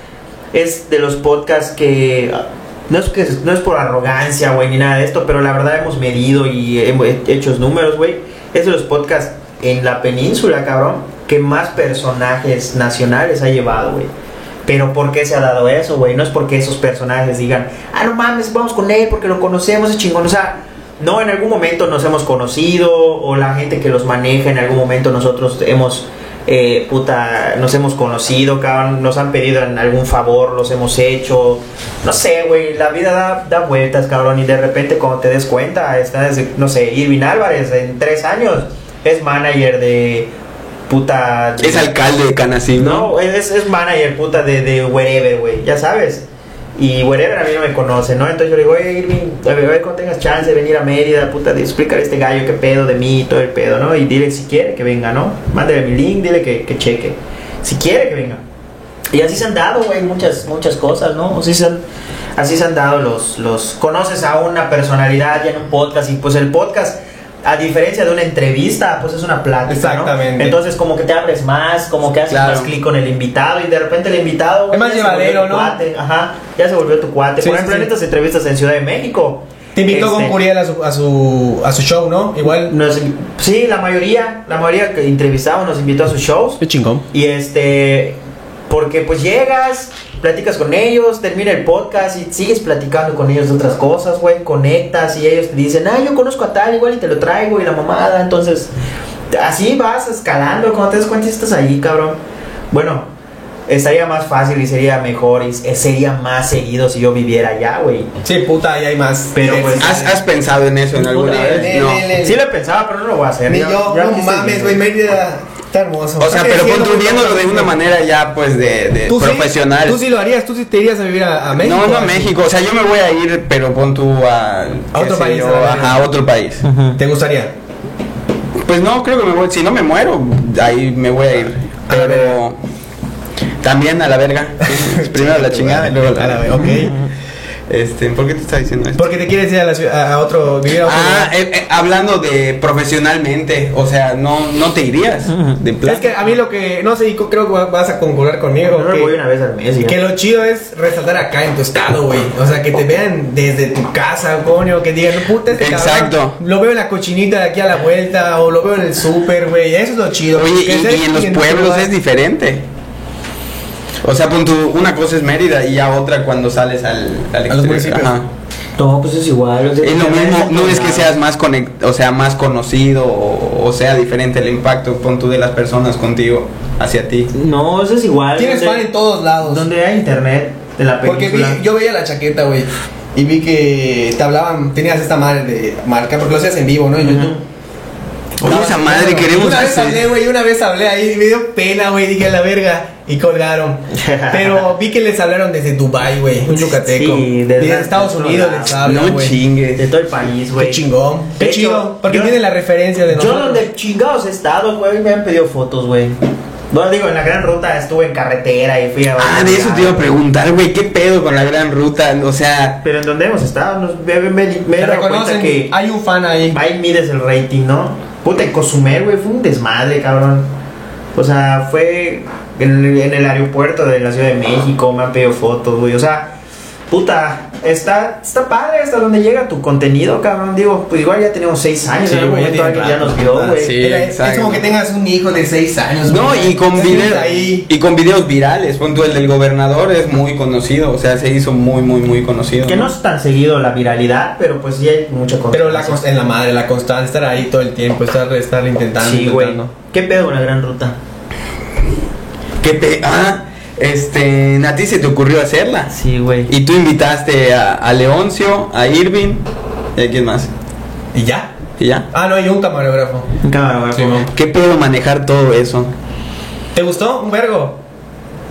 Es de los podcasts que. No es, que, no es por arrogancia, güey, ni nada de esto, pero la verdad hemos medido y hemos hecho números, güey. Es de los podcasts en la península, cabrón, que más personajes nacionales ha llevado, güey. Pero ¿por qué se ha dado eso, güey? No es porque esos personajes digan, ah, no mames, vamos con él porque lo conocemos, es chingón. O sea, no, en algún momento nos hemos conocido o la gente que los maneja, en algún momento nosotros hemos, eh, puta, nos hemos conocido, cabrón, nos han pedido en algún favor, los hemos hecho. No sé, güey, la vida da, da vueltas, cabrón, y de repente cuando te des cuenta, estás, no sé, Irving Álvarez en tres años es manager de puta... Es alcalde de Canacín, ¿no? No, es, es manager puta de, de wherever, güey, ya sabes. Y wherever a mí no me conoce, ¿no? Entonces yo le digo, oye, Irving, a ver, a ver cuando tengas chance de venir a Mérida, puta, de explicar a este gallo qué pedo de mí y todo el pedo, ¿no? Y dile si quiere que venga, ¿no? Mándale mi link, dile que, que cheque. Si quiere que venga. Y así se han dado, güey, muchas, muchas cosas, ¿no? Así se han, así se han dado los, los... Conoces a una personalidad ya en un podcast y pues el podcast... A diferencia de una entrevista, pues es una plática. ¿no? Exactamente. Entonces, como que te abres más, como que haces Claro. más clic con el invitado y de repente el invitado. Es más llevadero, ¿no? cuate, Ajá, ya se volvió tu cuate. Sí, Por ejemplo, sí. en estas entrevistas en Ciudad de México. Te invitó con este, Curiel a su, a su, a su show, ¿no? Igual. nos- sí, la mayoría, la mayoría que entrevistamos nos invitó a sus shows. Qué chingón. Y este, porque pues llegas, platicas con ellos, termina el podcast y sigues platicando con ellos de otras cosas, güey, conectas y ellos te dicen, ah, yo conozco a tal igual y te lo traigo y la mamada, entonces Así vas escalando, cuando te das cuenta estás ahí, cabrón. Bueno, estaría más fácil y sería mejor y sería más seguido si yo viviera allá, güey. Sí, puta, ahí hay más. Pero, pues, ¿Has, has pensado en eso en alguna Puta, vez? ne- No. ne- ne- Sí lo he pensado, pero no lo voy a hacer. Ni yo, ya no mames, güey, Mérida está hermoso. O sea, pero construyéndolo de una manera ya, pues, de, de ¿Tú sí? profesional. Tú sí lo harías, tú sí te irías a vivir a, a México. no, no a. México. O sea, yo me voy a ir, pero pon tú a... A otro país, yo, a ajá, a otro país. ¿Te gustaría? Pues no, creo que me voy. Si no me muero, ahí me voy a ir. Pero... También a la verga. Primero la chingada y luego la... A la verga, ok. Este, ¿por qué te está diciendo esto? Porque te quieres ir a, la ciudad, a otro, vivir a otro Ah, eh, eh, hablando de profesionalmente, o sea, no, no te irías de plan. Es que a mí lo que, no sé, creo que va- vas a concordar conmigo. Yo que- voy una vez al mes. ya. Que lo chido es resaltar acá en tu estado, güey. O sea, que te vean desde tu casa, coño. Que digan, puta, este cabrón, Exacto. Lo veo en la cochinita de aquí a la vuelta. O lo veo en el súper, güey. Eso es lo chido. Oye, y, y en los pueblos es diferente. O sea, pon tú, una cosa es Mérida y ya otra cuando sales al, al A los exterior. municipios. Ajá. No, pues es igual. o sea, Es lo mismo, no es que seas más conect, o sea, más conocido o, o sea diferente el impacto, pon tú de las personas contigo hacia ti. No, eso es igual. Tienes fan en todos lados. Donde hay internet de la Porque vi- yo veía la chaqueta, güey. Y vi que te hablaban, tenías esta madre de marca, porque lo hacías en vivo, ¿no? En. YouTube. Oye, esa madre, queremos Una vez hablé, güey, una vez hablé ahí, y me dio pena, güey, dije la verga, y colgaron. Pero vi que les hablaron desde Dubai, güey, un yucateco. Sí, desde, desde- Estados Unidos les hablan, no chingues. De todo el país, güey. Qué chingón. Qué hecho, chido, porque yo- tiene la referencia de Yo nosotros. donde chingados he estado, güey, me han pedido fotos, güey. No digo, en la gran ruta estuve en carretera y fui a. Ah, de eso te iba a preguntar, güey, ¿qué pedo con la gran ruta? O sea, Pero en donde hemos estado, nos, me, me, me he Te dado cuenta reconocen, que hay un fan ahí. ahí mides el rating, ¿no? Puta, en Cozumel, güey, fue un desmadre, cabrón. O sea, fue en, en el aeropuerto de la Ciudad de México, me han pedido fotos, güey. O sea, puta, está, está padre hasta donde llega tu contenido, cabrón. Digo, pues igual ya tenemos seis años, Sí, en algún güey, momento alguien ya nos vio, güey. sí. Es como que tengas un hijo de 6 años. no, güey. y con videos y con videos virales, pon el del gobernador es muy conocido, o sea, se hizo muy muy muy conocido. Que no es tan seguido la viralidad, pero pues sí hay mucha cosa. Pero la en la madre, la constante, estar ahí todo el tiempo, estar, estar intentando. Sí, güey. ¿Qué pedo la gran ruta? ¿Qué te ah, este, a ti se te ocurrió hacerla? Sí, güey. Y tú invitaste a, a Leoncio, a Irving, ¿y a quién más? ¿Y ya? ¿Y ya? Ah, no, y un camarógrafo. Sí, güey. mo. ¿Qué pedo manejar todo eso? ¿Te gustó? Un vergo.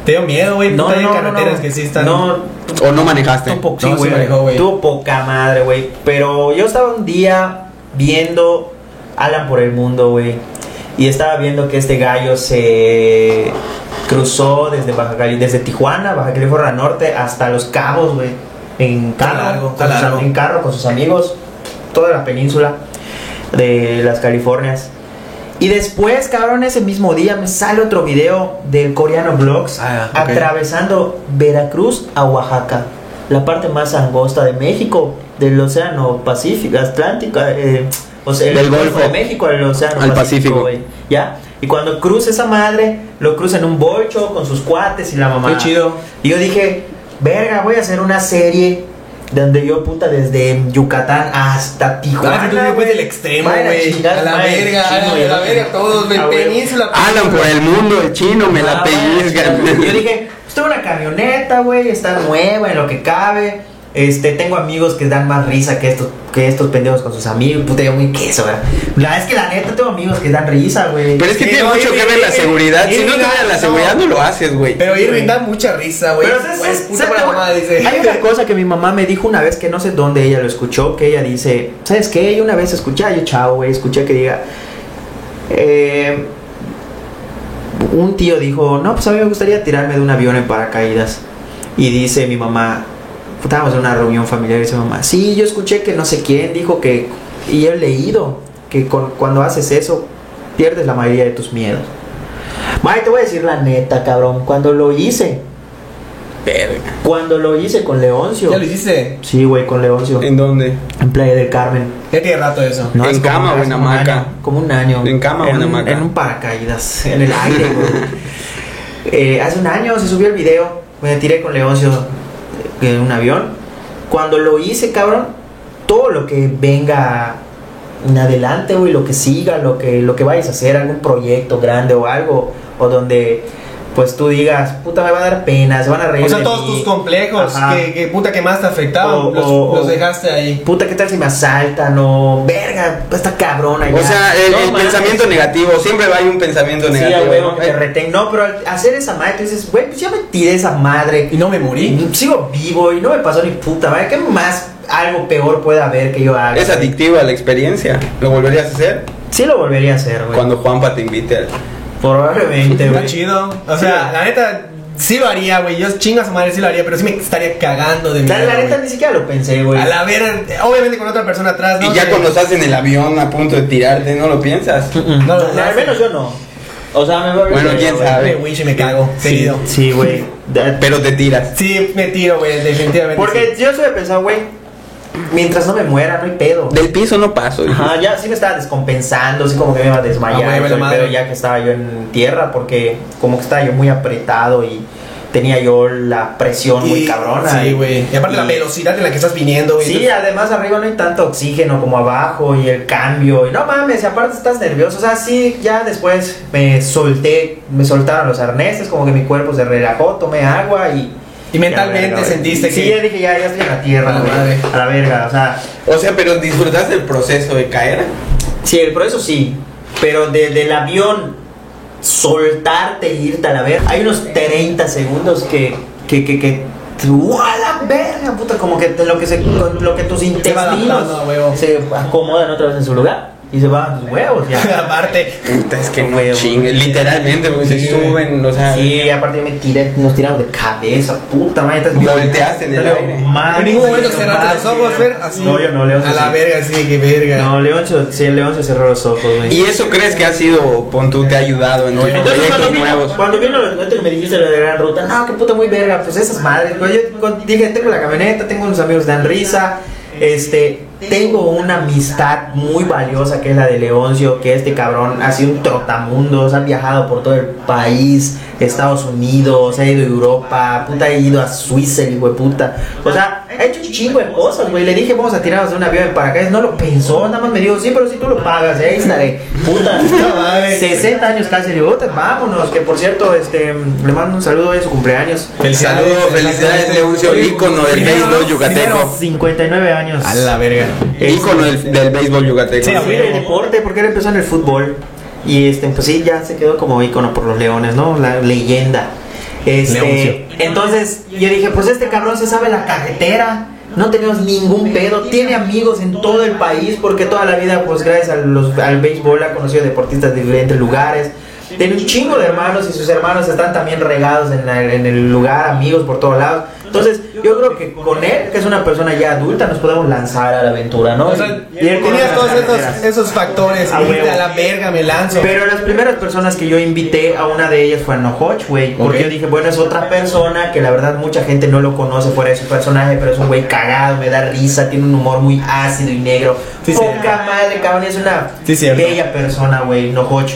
¿Te dio miedo, güey? No, no, no, carreteras no. que sí están. No, ¿O no manejaste? tuvo sí güey. Tuvo poca madre, güey. Pero yo estaba un día viendo Alan por el mundo, güey. Y estaba viendo que este gallo se cruzó desde Baja Cali, desde Tijuana, Baja California Norte, hasta Los Cabos, güey. En carro, largo, con sus- en carro con sus amigos, toda la península de las Californias. Y después, cabrón, ese mismo día me sale otro video del coreano Vlogs Ah, atravesando Veracruz a Oaxaca, la parte más angosta de México, del Océano Pacífico, Atlántico, eh, o sea, el Del Golfo Golfo. de México, el Océano Al Pacífico, Pacífico. güey, ¿ya? Y cuando cruza esa madre, lo cruza en un bolcho con sus cuates y la mamá. Qué chido. Y yo dije, verga, voy a hacer una serie donde yo, puta, desde Yucatán hasta Tijuana. Ah, tú güey. del extremo, güey. A la verga, chino, a la el verga, todos, güey. Ah. Península. Alan por el mundo, el chino, me la Ah, pellizca. Yo dije, pues tengo una camioneta, güey, está nueva en lo que cabe. Este, tengo amigos que dan más risa que estos, que estos pendejos con sus amigos. Puta, yo muy queso, güey. La es que la neta tengo amigos que dan risa, güey. Pero es que Sí, tiene no, mucho que ver la Irving, seguridad. Si no Irving, tuvieras la seguridad, no lo haces, güey. Pero Irving da mucha risa, güey. Pero ¿sabes- Güey, sabes- puta para mamá, dice. Hay una cosa que mi mamá me dijo una vez que no sé dónde ella lo escuchó, que ella dice, ¿sabes qué? Yo una vez escuché, yo chavo, güey, escuché que diga, eh, un tío dijo, no, pues a mí me gustaría tirarme de un avión en paracaídas. Y dice mi mamá, estábamos en una reunión familiar y dice mamá, sí, yo escuché que no sé quién dijo que, y he leído que con- cuando haces eso, pierdes la mayoría de tus miedos. May, te voy a decir la neta, cabrón, cuando lo hice, Verga. cuando lo hice con Leoncio. ¿Ya lo hiciste? Sí, güey, con Leoncio. ¿En dónde? En Playa del Carmen. Ya tiene rato eso. ¿En es cama o en como un hamaca? año, como un año. ¿En cama o en un- hamaca? En un paracaídas, en el aire, güey. Eh, hace un año se subió el video. Me tiré con Leoncio en un avión. Cuando lo hice, cabrón, todo lo que venga en adelante, güey, lo que siga, lo que, lo que vayas a hacer, algún proyecto grande o algo, o donde pues tú digas, puta, me va a dar pena, se van a reír. O sea, de todos mí. tus complejos, que, que puta que más te afectaban, O- los, o- los dejaste ahí. Puta, ¿qué tal si me asaltan? O, verga, esta cabrona. O ya. sea, el, No el mames. pensamiento negativo, siempre va a haber un pensamiento Sí, negativo. a huevo ¿no? que te reten. No, pero al hacer esa madre, tú dices, güey, pues ya me tiré esa madre. Y no me morí. Sigo vivo y no me pasó ni puta madre. ¿Qué más algo peor puede haber que yo haga? Es adictivo a la experiencia. ¿Lo volverías a hacer? Sí lo volvería a hacer, güey. Cuando Juanpa te invite al... Probablemente, Está güey. chido. O sea, Sí. la neta, sí lo haría, güey. Yo chingo a su madre, sí lo haría, pero sí me estaría cagando de miedo. la neta ni siquiera lo pensé, güey. A la vera, obviamente con otra persona atrás, ¿no? Y ya cuando estás en el avión a punto de tirarte, ¿no lo piensas? No, No, no, no, al menos yo no. O sea, me voy Bueno, quién Me sabe. güey, sí me cago. Sí, Seguido. sí, güey. Pero te tiras. Sí, me tiro, güey, definitivamente. Porque sí. yo estuve pensando, güey, mientras no me muera, no hay pedo. Del piso no paso. Ajá, ya sí me estaba descompensando, así como que me iba a desmayar, Ah, madre. pedo, ya que estaba yo en tierra, porque como que estaba yo muy apretado y tenía yo la presión muy cabrona. Sí, güey. Y aparte Y- la velocidad en la que estás viniendo, güey. Sí, además arriba no hay tanto oxígeno como abajo y el cambio. Y no mames, y aparte estás nervioso. O sea, sí, ya después me solté, me soltaron los arneses, como que mi cuerpo se relajó, tomé agua y. Y mentalmente verga, sentiste sí, que- ya dije, ya, ya estoy en la tierra, A la güey, madre. A la verga, o sea. O sea, pero disfrutaste el proceso de caer. Sí, el proceso sí. Pero de- del avión soltarte e irte a la verga. Hay unos 30 segundos que. que, que, que a la verga, puta, como que te- lo que se lo que tus intestinos se acomodan otra vez en su lugar y se van tus huevos ya. aparte. Puta, es que no Huevo. chingue. Literalmente, porque Sí, se suben, o sea. Sí, aparte yo me tiré, nos tiramos de cabeza, puta madre. estás Volteaste en el aire. madre, En ningún momento cerraste los ojos, ver, así. No, yo no, León. A la verga, sí, que verga. No, León, se- sí, León se cerró los ojos, güey. ¿Y eso crees que ha sido, pon tú, te ha ayudado en tus Entonces, Entonces cuando proyectos vino, nuevos? cuando vino lo que me dijiste lo de la gran ruta, no, qué puta muy verga, pues esas madres, güey. Yo dije, tengo la camioneta, tengo unos amigos dan risa, este, tengo una amistad muy valiosa que es la de Leoncio, que este cabrón ha sido un trotamundos, ha viajado por todo el país, Estados Unidos, ha ido a Europa, puta, ha ido a Suiza, el hijo de puta. O sea, ha hecho un chingo de cosas, güey. Le dije, vamos a tirarnos de un avión de paracaídas, no lo pensó, nada más me dijo, sí, pero si tú lo pagas, eh, ahí estaré. Puta, madre. 60 años casi, le digo, "Puta, vámonos, que por cierto, este, le mando un saludo hoy en su cumpleaños. Saludos, felicidades, Leoncio, ícono del béisbol yucateco. 59 años. A la verga. Ícono del, del béisbol yucateco. Sí, Sí, del deporte, porque él empezó en el fútbol. Y este, pues sí, ya se quedó como ícono por los leones, ¿no? La leyenda. Este, entonces yo dije, pues este cabrón se sabe la carretera. No tenemos ningún pedo. Tiene amigos en todo el país porque toda la vida, pues gracias a los- al béisbol, ha conocido deportistas de diferentes lugares. Tiene un chingo de hermanos y sus hermanos están también regados en, la- en el lugar, amigos por todos lados. Entonces, yo creo que con él, que es una persona ya adulta, nos podemos lanzar a la aventura, ¿no? O sea, Y él tenías todos esos, esos factores. A a la verga, me lanzo. Pero las primeras personas que yo invité a una de ellas fue a Nohoch, güey. Porque yo dije, bueno, es otra persona que la verdad mucha gente no lo conoce fuera de su personaje, pero es un güey cagado, me da risa, tiene un humor muy ácido y negro. Sí, sí. Poca madre, cabrón, es una Sí, bella persona, güey, Nohoch.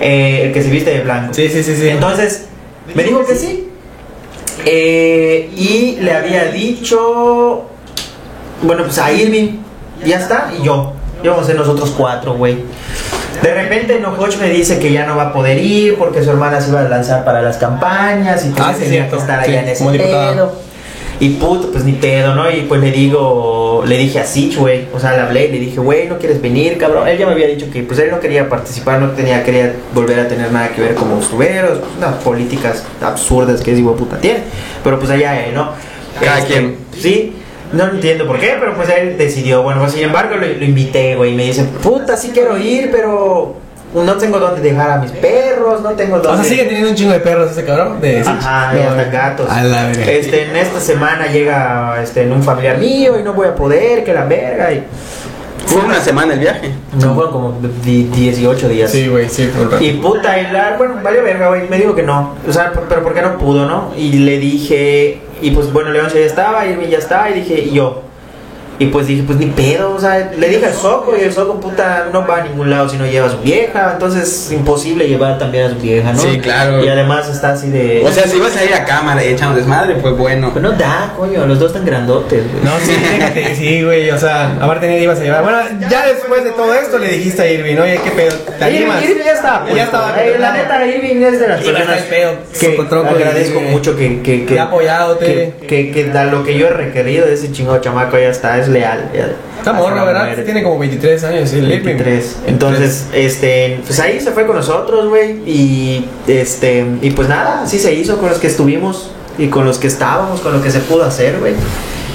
Eh, el que se viste de blanco. Sí, sí, sí, sí. Entonces, me dijo que sí. Eh, y le había dicho, bueno, pues a Irving, ya está, y yo. Íbamos a ser nosotros cuatro, güey. De repente Nohoch me dice que ya no va a poder ir porque su hermana se iba a lanzar para las campañas y que Ah, tenía cierto. que estar Sí, allá en ese pedo. Y puto, pues ni pedo, ¿no? Y pues le digo, le dije a Sich, güey, o sea, le hablé y le dije, güey, ¿no quieres venir, cabrón? Él ya me había dicho que pues él no quería participar, no tenía, quería volver a tener nada que ver con los tuberos, pues, unas políticas absurdas que ese hijo de puta tiene. Pero pues allá ¿no? Cada quien. Sí, no entiendo por qué, pero pues él decidió. Bueno, pues sin embargo lo, lo invité, güey, y me dice, puta, sí quiero ir, pero no tengo dónde dejar a mis perros, no tengo dónde... O sea, sigue teniendo un chingo de perros ese cabrón. De Ajá, No, y hasta gatos. A la verga. Este, en esta semana llega este, en un familiar mío y no voy a poder, que la verga. Y... Fue una semana el viaje. No, fueron como di- 18 días. Sí, güey, sí, rato. Y puta, y la, bueno, valió verga, güey. Me dijo que no. O sea, por- pero porque no pudo, ¿no? Y le dije, y pues bueno, León ya estaba, Irving ya estaba, y dije, y yo. Y pues dije, pues ni pedo, o sea, le dije al Soco y el Soco, puta, no va a ningún lado si no lleva a su vieja, entonces es imposible llevar también a su vieja, ¿no? Sí, claro. Y además está así de... O sea, si vas a ir a cámara y echamos desmadre, pues bueno. Pues no da, coño, los dos están grandotes, güey. No, sí, fíjate sí, güey. O sea, aparte ni ibas a llevar. Bueno, ya después de todo esto le dijiste a Irving, oye, qué pedo. ¿Te animas? Irving ya estaba. Ya puesto. estaba. Eh, la neta, Irving es de las personas que agradezco mucho que, que, que, Que ha apoyado, que, que, que da lo que yo he requerido de ese chingo chamaco ya está, es leal. Está morro, ¿verdad? Tiene como 23 años, sí, el Irving. 23. Entonces, este, pues ahí se fue con nosotros, güey. Y este, y pues nada, así se hizo con los que estuvimos y con los que estábamos, con lo que se pudo hacer, güey.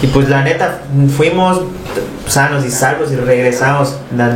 Y pues la neta, fuimos sanos y salvos y regresamos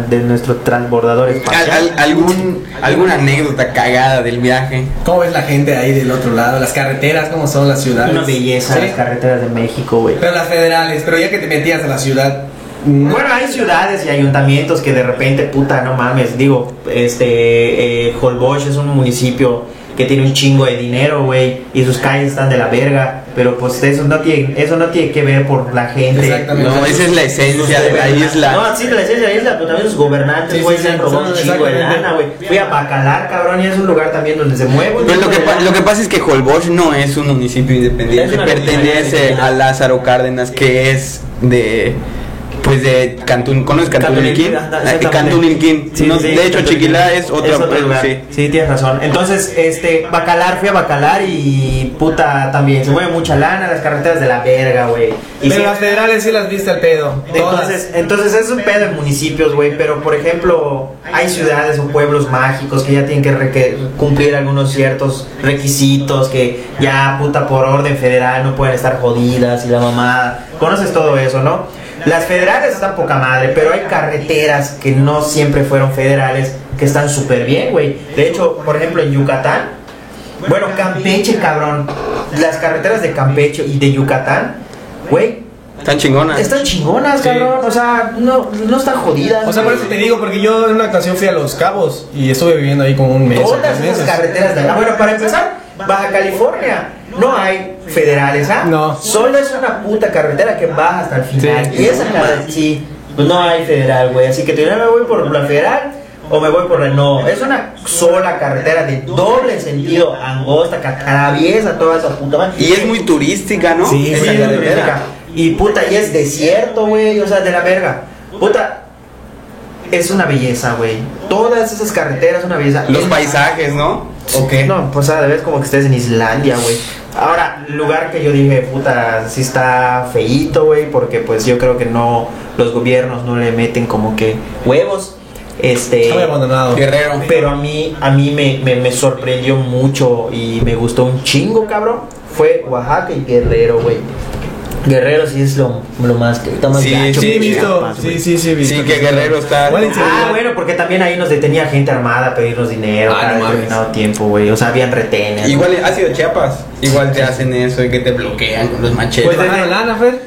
de nuestro transbordador Al- espacial. al- algún, ¿Alguna anécdota cagada del viaje? ¿Cómo ves la gente ahí del otro lado? Las carreteras, ¿cómo son las ciudades? Una belleza Sí. las carreteras de México, güey. Pero las federales, pero ya que te metías a la ciudad. Bueno, hay ciudades y ayuntamientos que de repente, puta, no mames, digo, este, eh, Holbox es un municipio que tiene un chingo de dinero, güey, y sus calles están de la verga, pero pues eso no tiene, eso no tiene que ver por la gente. Exactamente. No, esa es la esencia de la isla. No, sí, la esencia de la isla, pero también sus gobernantes, Sí, güey, sí, se han sí, robado un son chingo de lana, güey. Fui a Bacalar, cabrón, y es un lugar también donde se mueve Pues lo que, lo que pasa es que Holbox no es un municipio independiente, pertenece a Lázaro Cárdenas, que es de pues de Cantún, ¿conoces Cantunilquín? Cantunilquín, Ah. Sí, No, sí, de hecho. Chiquilá es otra, Es otro lugar. sí. Sí. tienes razón. Entonces, este, Bacalar, fui a Bacalar y puta también. Se mueve mucha lana, las carreteras de la verga, güey. Y Pero sí- las federales sí las viste al pedo. Todas. entonces, entonces es un pedo en municipios, güey, pero por ejemplo, hay ciudades o pueblos mágicos que ya tienen que reque- cumplir algunos ciertos requisitos que ya puta por orden federal no pueden estar jodidas y la mamada. Conoces todo eso, ¿no? Las federales están poca madre, pero hay carreteras que no siempre fueron federales que están súper bien, güey. De hecho, por ejemplo, en Yucatán, bueno, Campeche, cabrón. Las carreteras de Campeche y de Yucatán, güey, Están chingonas. están chingonas, Sí. cabrón. O sea, no, no están jodidas. O sea, por eso te digo, porque yo en una ocasión fui a Los Cabos y estuve viviendo ahí como un mes. Todas esas meses. carreteras de allá. Bueno, para empezar, Baja California. No hay federales, ¿ah? No. Solo es una puta carretera que baja hasta el final. Sí. Y esa madre, sí. Pues no hay federal, güey. Así que tú ya me voy por la federal o me voy por la. No, es una sola carretera de doble sentido, angosta, que atraviesa toda esa puta madre. Y es muy turística, ¿no? Sí, Esa Sí, carretera. turística. Y puta, y es desierto, güey, o sea, de la verga. Puta, es una belleza, güey. Todas esas carreteras, una belleza. Los Es- paisajes, ¿no? ¿O qué? No, pues a ves como que estés en Islandia, güey. Ahora, lugar que yo dije, puta, sí está feíto, güey, porque pues yo creo que no, los gobiernos no le meten como que huevos. Este. Está muy abandonado. Guerrero. Pero a mí, a mí me, me, me sorprendió mucho y me gustó un chingo, cabrón. Fue Oaxaca y Guerrero, güey. Guerrero sí es lo, lo más que está más Sí, gacho Sí, visto. Sí, sí, sí, visto. Sí, que Guerrero está. Ah, bueno, porque también ahí nos detenía gente armada a pedirnos dinero Ah, cada no mames. determinado tiempo, güey. O sea, habían retenes. Igual ha sido Chiapas. Igual te hacen eso y que te bloquean con los machetes. Pues lana, Fer.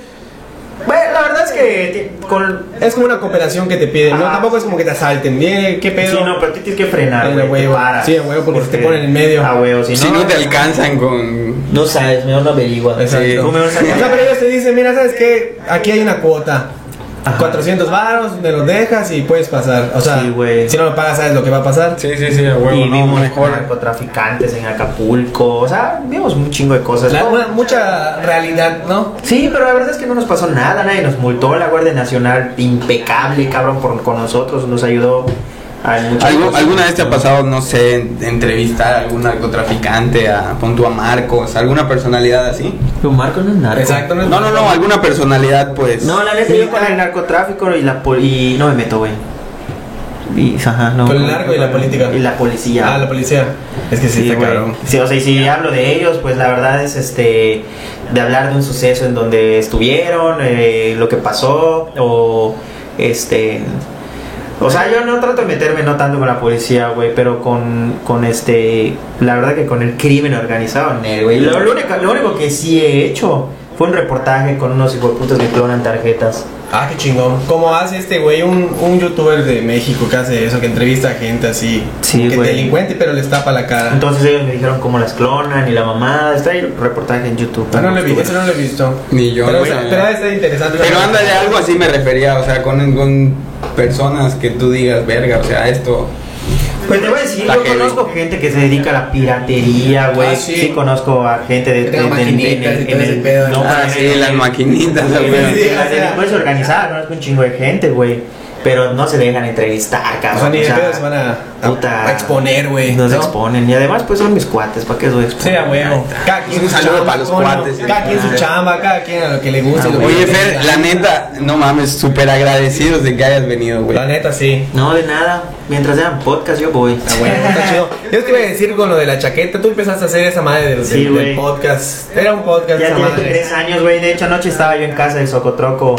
Bueno, la verdad es que ti- con... Es como una cooperación que te piden, ¿no? Tampoco es como que te asalten. Bien, qué pedo. Sí, no, pero tú tienes que frenar, Sí, güey. huevo. te. Sí, huevo, porque te ponen en medio. A huevo, si, si no te alcanzan con. No sabes, mejor no averigua. Exacto. Sí. Tú mejor O sea, pero ellos te dicen, mira, ¿sabes qué? Aquí hay una cuota. Ajá. 400 varos, me los dejas y puedes pasar. O sea, Sí, si no lo pagas, sabes lo que va a pasar. Sí, sí, sí, huevo, y no, vimos mejor. narcotraficantes en Acapulco. O sea, vimos un chingo de cosas. La- ¿no? una- mucha realidad, ¿no? Sí, pero la verdad es que no nos pasó nada, nadie nos multó. La Guardia Nacional, impecable, cabrón, por, con nosotros, nos ayudó a muchas ¿Algu- cosas. ¿Alguna vez te ha pasado, no sé, en- entrevistar a algún narcotraficante, a, pon tú a Marcos, alguna personalidad así? Pero Marco no es narco. Exacto. es- No, no, no, alguna personalidad, pues. No, la neta, yo con el narcotráfico y la poli... y no me meto, güey. Y, ajá, no. Con el narco y la política. Y la policía. Ah, la policía. Es que sí, Sí, está cabrón. Sí, o sea, y si hablo de ellos, pues la verdad es este de hablar de un suceso en donde estuvieron, eh, lo que pasó, o este. O sea, yo no trato de meterme no tanto con la policía, güey, pero con, con este. La verdad que con el crimen organizado en él, güey. Lo, lo único, lo único que sí he hecho Fue un reportaje con unos hijueputas que clonan tarjetas. Ah, qué chingón. Como hace este güey, un, un youtuber de México que hace eso, que entrevista a gente así, Sí, que güey. delincuente, pero les tapa la cara. Entonces ellos me dijeron cómo las clonan y la mamá. Está ahí el reportaje en YouTube. Ah, no lo he visto, eso no lo he visto. Ni yo, Pero, güey. o sea, pero está interesante. Pero ándale, algo así me refería, o sea, con, con personas que tú digas, verga, o sea, esto. Pues te voy a decir, yo conozco gente que se dedica a la piratería, güey. Ah, sí. sí. conozco a gente de, de- en el- pedo. no, Ah, sí, las maquinitas, güey. Sí, en la o sea. delincuencia organizada, conozco un chingo de gente, güey. Pero no se dejan entrevistar, O cabrón. sea, ni de o sea, pedo se van a, a- puta, a exponer, güey. No se ¿no? exponen. Y además, pues son mis cuates, ¿para qué los exponen? Sí, a huevo. Cada quien Un su saludo chamba, para los cuates. Cada quien su Ah. chamba, cada quien a lo que le guste. Ah, Oye, Fer, gusta. la neta, no mames, súper agradecidos de que hayas venido, güey. La neta, sí. No, de nada. Mientras sean podcast, yo voy. Ah, bueno, está chido. Yo te iba a decir con lo de la chaqueta, tú empezaste a hacer esa madre del, Sí, del- del podcast. Era un podcast Ya esa tiene madre. tres años, güey. De hecho, anoche estaba yo en casa del Socotroco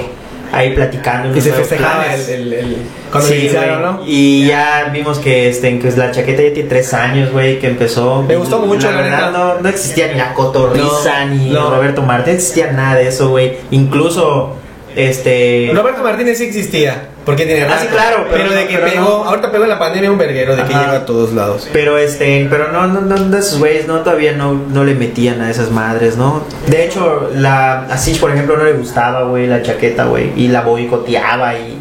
ahí platicando. Y se festejaba el, el, el- cuando Sí, iniciaron. ¿no? Y ya vimos que, este, que la chaqueta ya tiene tres años, güey, que empezó. Me gustó mucho, la verdad. No, no existía ni la cotorriza, No, ni no. Roberto Martínez, no existía nada de eso, güey. Incluso, este. Roberto Martínez sí existía, porque tiene Ah, sí, rato. claro, pero pero, de que pero pegó, no. ahorita pegó en la pandemia un verguero de que llega a todos lados. Pero este, pero no, no, no, esos güeyes no todavía no, no le metían a esas madres, ¿no? De hecho, la a Sich, por ejemplo, no le gustaba, güey, la chaqueta, güey, y la boicoteaba y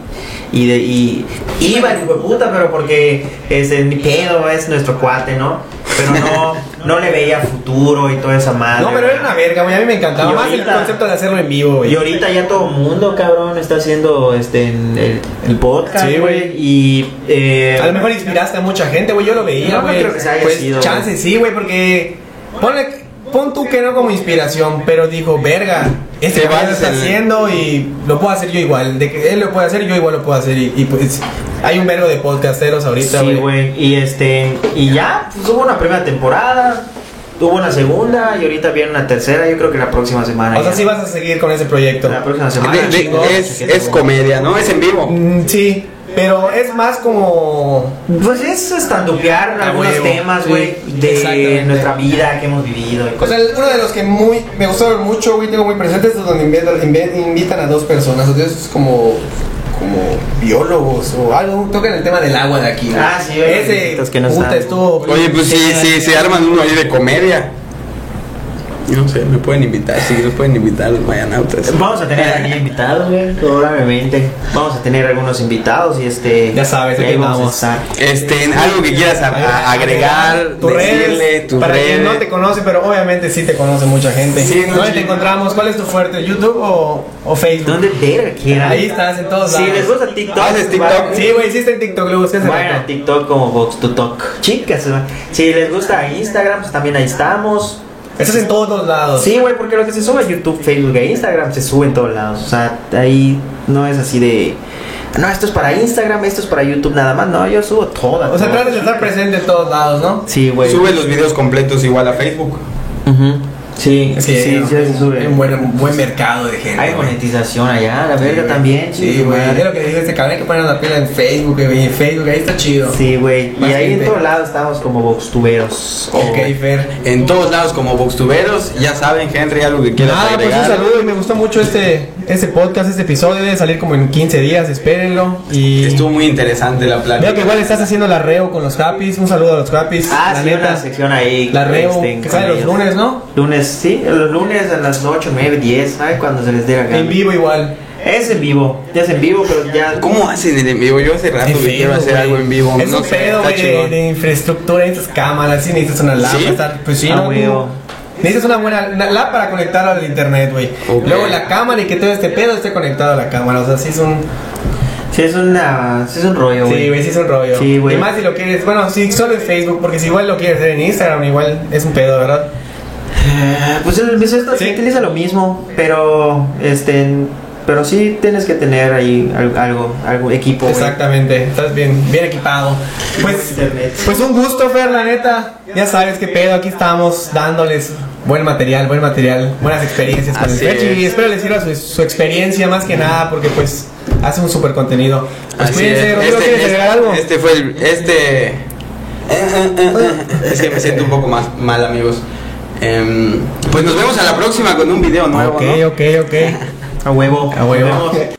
y de y iba el hijo de puta, pero porque es mi pedo, es nuestro cuate, ¿no? Pero no no le veía futuro y toda esa madre. No, pero güey. era una verga, güey. A mí me encantaba Y más el concepto de hacerlo en vivo, güey. Y ahorita ya todo el mundo, cabrón, está haciendo este en el, el podcast, Sí, güey, güey. y eh, A lo mejor inspiraste a mucha gente, güey. Yo lo veía, No, no güey. creo que se haya pues sido, chance sí, güey, porque ponle, pon tú que no como inspiración, pero dijo, verga, este Te güey lo está en- haciendo y lo puedo hacer yo igual. De que él lo puede hacer, yo igual lo puedo hacer. Y, y, pues hay un vergo de podcasteros ahorita, Sí, güey. Y este, y ya, pues hubo una primera temporada, hubo una segunda y ahorita viene una tercera. Yo creo que la próxima semana. o sea, ya. sí vas a seguir con ese proyecto. La próxima semana. De- de- chingón. es, es comedia, ¿no? Es en vivo. Mm, sí, pero es más como Pues es estandupear algunos huevo, temas, sí, güey, de nuestra vida que hemos vivido. y O cosas. sea, uno de los que muy me gustaron mucho, güey, tengo muy presentes es donde invitan, invi- invitan a dos personas. Entonces es como, como biólogos o algo. Tocan el tema del agua de aquí. güey. Ah, sí, güey, Ese los que no puta estuvo. Oye, pues sí, sí, se arman uno ahí de comedia. No sé, me pueden invitar, sí, nos pueden invitar los mayanautas. Vamos a tener aquí invitados, güey, probablemente. Vamos a tener algunos invitados y este. Ya sabes, ahí vamos vamos. a estar. Este, algo que quieras a- a- agregar, tus decirle, tus para redes. quien no te conoce, pero obviamente sí te conoce mucha gente. Sí, no, ¿Dónde sí. te encontramos? ¿Cuál es tu fuerte? ¿YouTube o, o Facebook? ¿Dónde verga quieran? Ahí estás en todos Si lados. les gusta TikTok, ¿Haces TikTok? vayan- Sí, güey, hiciste en TikTok, Vayan a rato. TikTok como Vox to Talk. Chicas, si les gusta Instagram, pues también ahí estamos. Estás en todos lados. Sí, güey, porque lo que se sube a YouTube, Facebook e Instagram se sube en todos lados. O sea, ahí no es así de. No, esto es para Instagram, esto es para YouTube nada más. No, yo subo todas. O sea, tratas de estar presente en todos lados, ¿no? Sí, güey. Sube los videos completos igual a Facebook. Ujú. Sí, Es sí, que sí, ¿no? sí, se sube. Un buen, un buen mercado de gente. Hay monetización allá, la verga también. Sí, güey. Es lo que dijo este cabrón, hay que poner la pila en Facebook, güey. En Facebook, ahí está chido. Sí, güey. Y ahí en todos lados estamos como Voxtuberos. Ok, Fer. En todos lados como Boxtuberos, ya saben, Henry, algo que quieras Nada, pues un saludo y me gustó mucho este, este podcast, este episodio. Debe salir como en 15 días, espérenlo. Y Estuvo muy interesante la plática. veo que igual estás haciendo la reo con los Happys. Un saludo a los Happys. Ah, la sí, neta. una sección ahí. La reo, que sale los lunes, ¿no? Lunes, sí, los lunes a las 8, 9, 10, ¿sabes? Cuando se les dé la gana. En vivo igual. Es en vivo, ya es en vivo, pero ya. ¿Cómo hacen el en vivo? Yo hace rato En que quiero hacer güey. algo en vivo. Es no un sé, pedo, güey, de, infraestructura, necesitas cámaras, sí, necesitas una lap. ¿Sí? estar- pues sí, Ah, ¿no? güey. Necesitas una buena una lap para conectar al internet, güey. Ok. Luego la cámara y que todo este pedo esté conectado a la cámara. O sea, sí es un. Sí, es, una, sí es un rollo, güey. Sí, güey, sí es un rollo. Sí, güey. Y más si lo quieres. Bueno, sí, solo en Facebook, porque si igual lo quieres hacer en Instagram, igual es un pedo, ¿verdad? Eh, Pues el esto sí Sí. utiliza lo mismo, pero este pero sí tienes que tener ahí al- algo, algo equipo. Exactamente, estás bien, bien equipado. Pues, Internet. pues un gusto, Fer, la neta. Ya sabes qué pedo, aquí estamos dándoles buen material, buen material, buenas experiencias con el Así Ferchi. es. Y espero les sirva su, su experiencia más que nada, porque pues hace un súper contenido. Pues Así cuídense, es. Rodrigo, Este, ¿quieres este- agregar algo? este fue el. Este. Es que me siento un poco más mal, amigos. Em, pues nos vemos a la próxima con un video nuevo. ok, ¿no? ok, ok. A huevo. A huevo.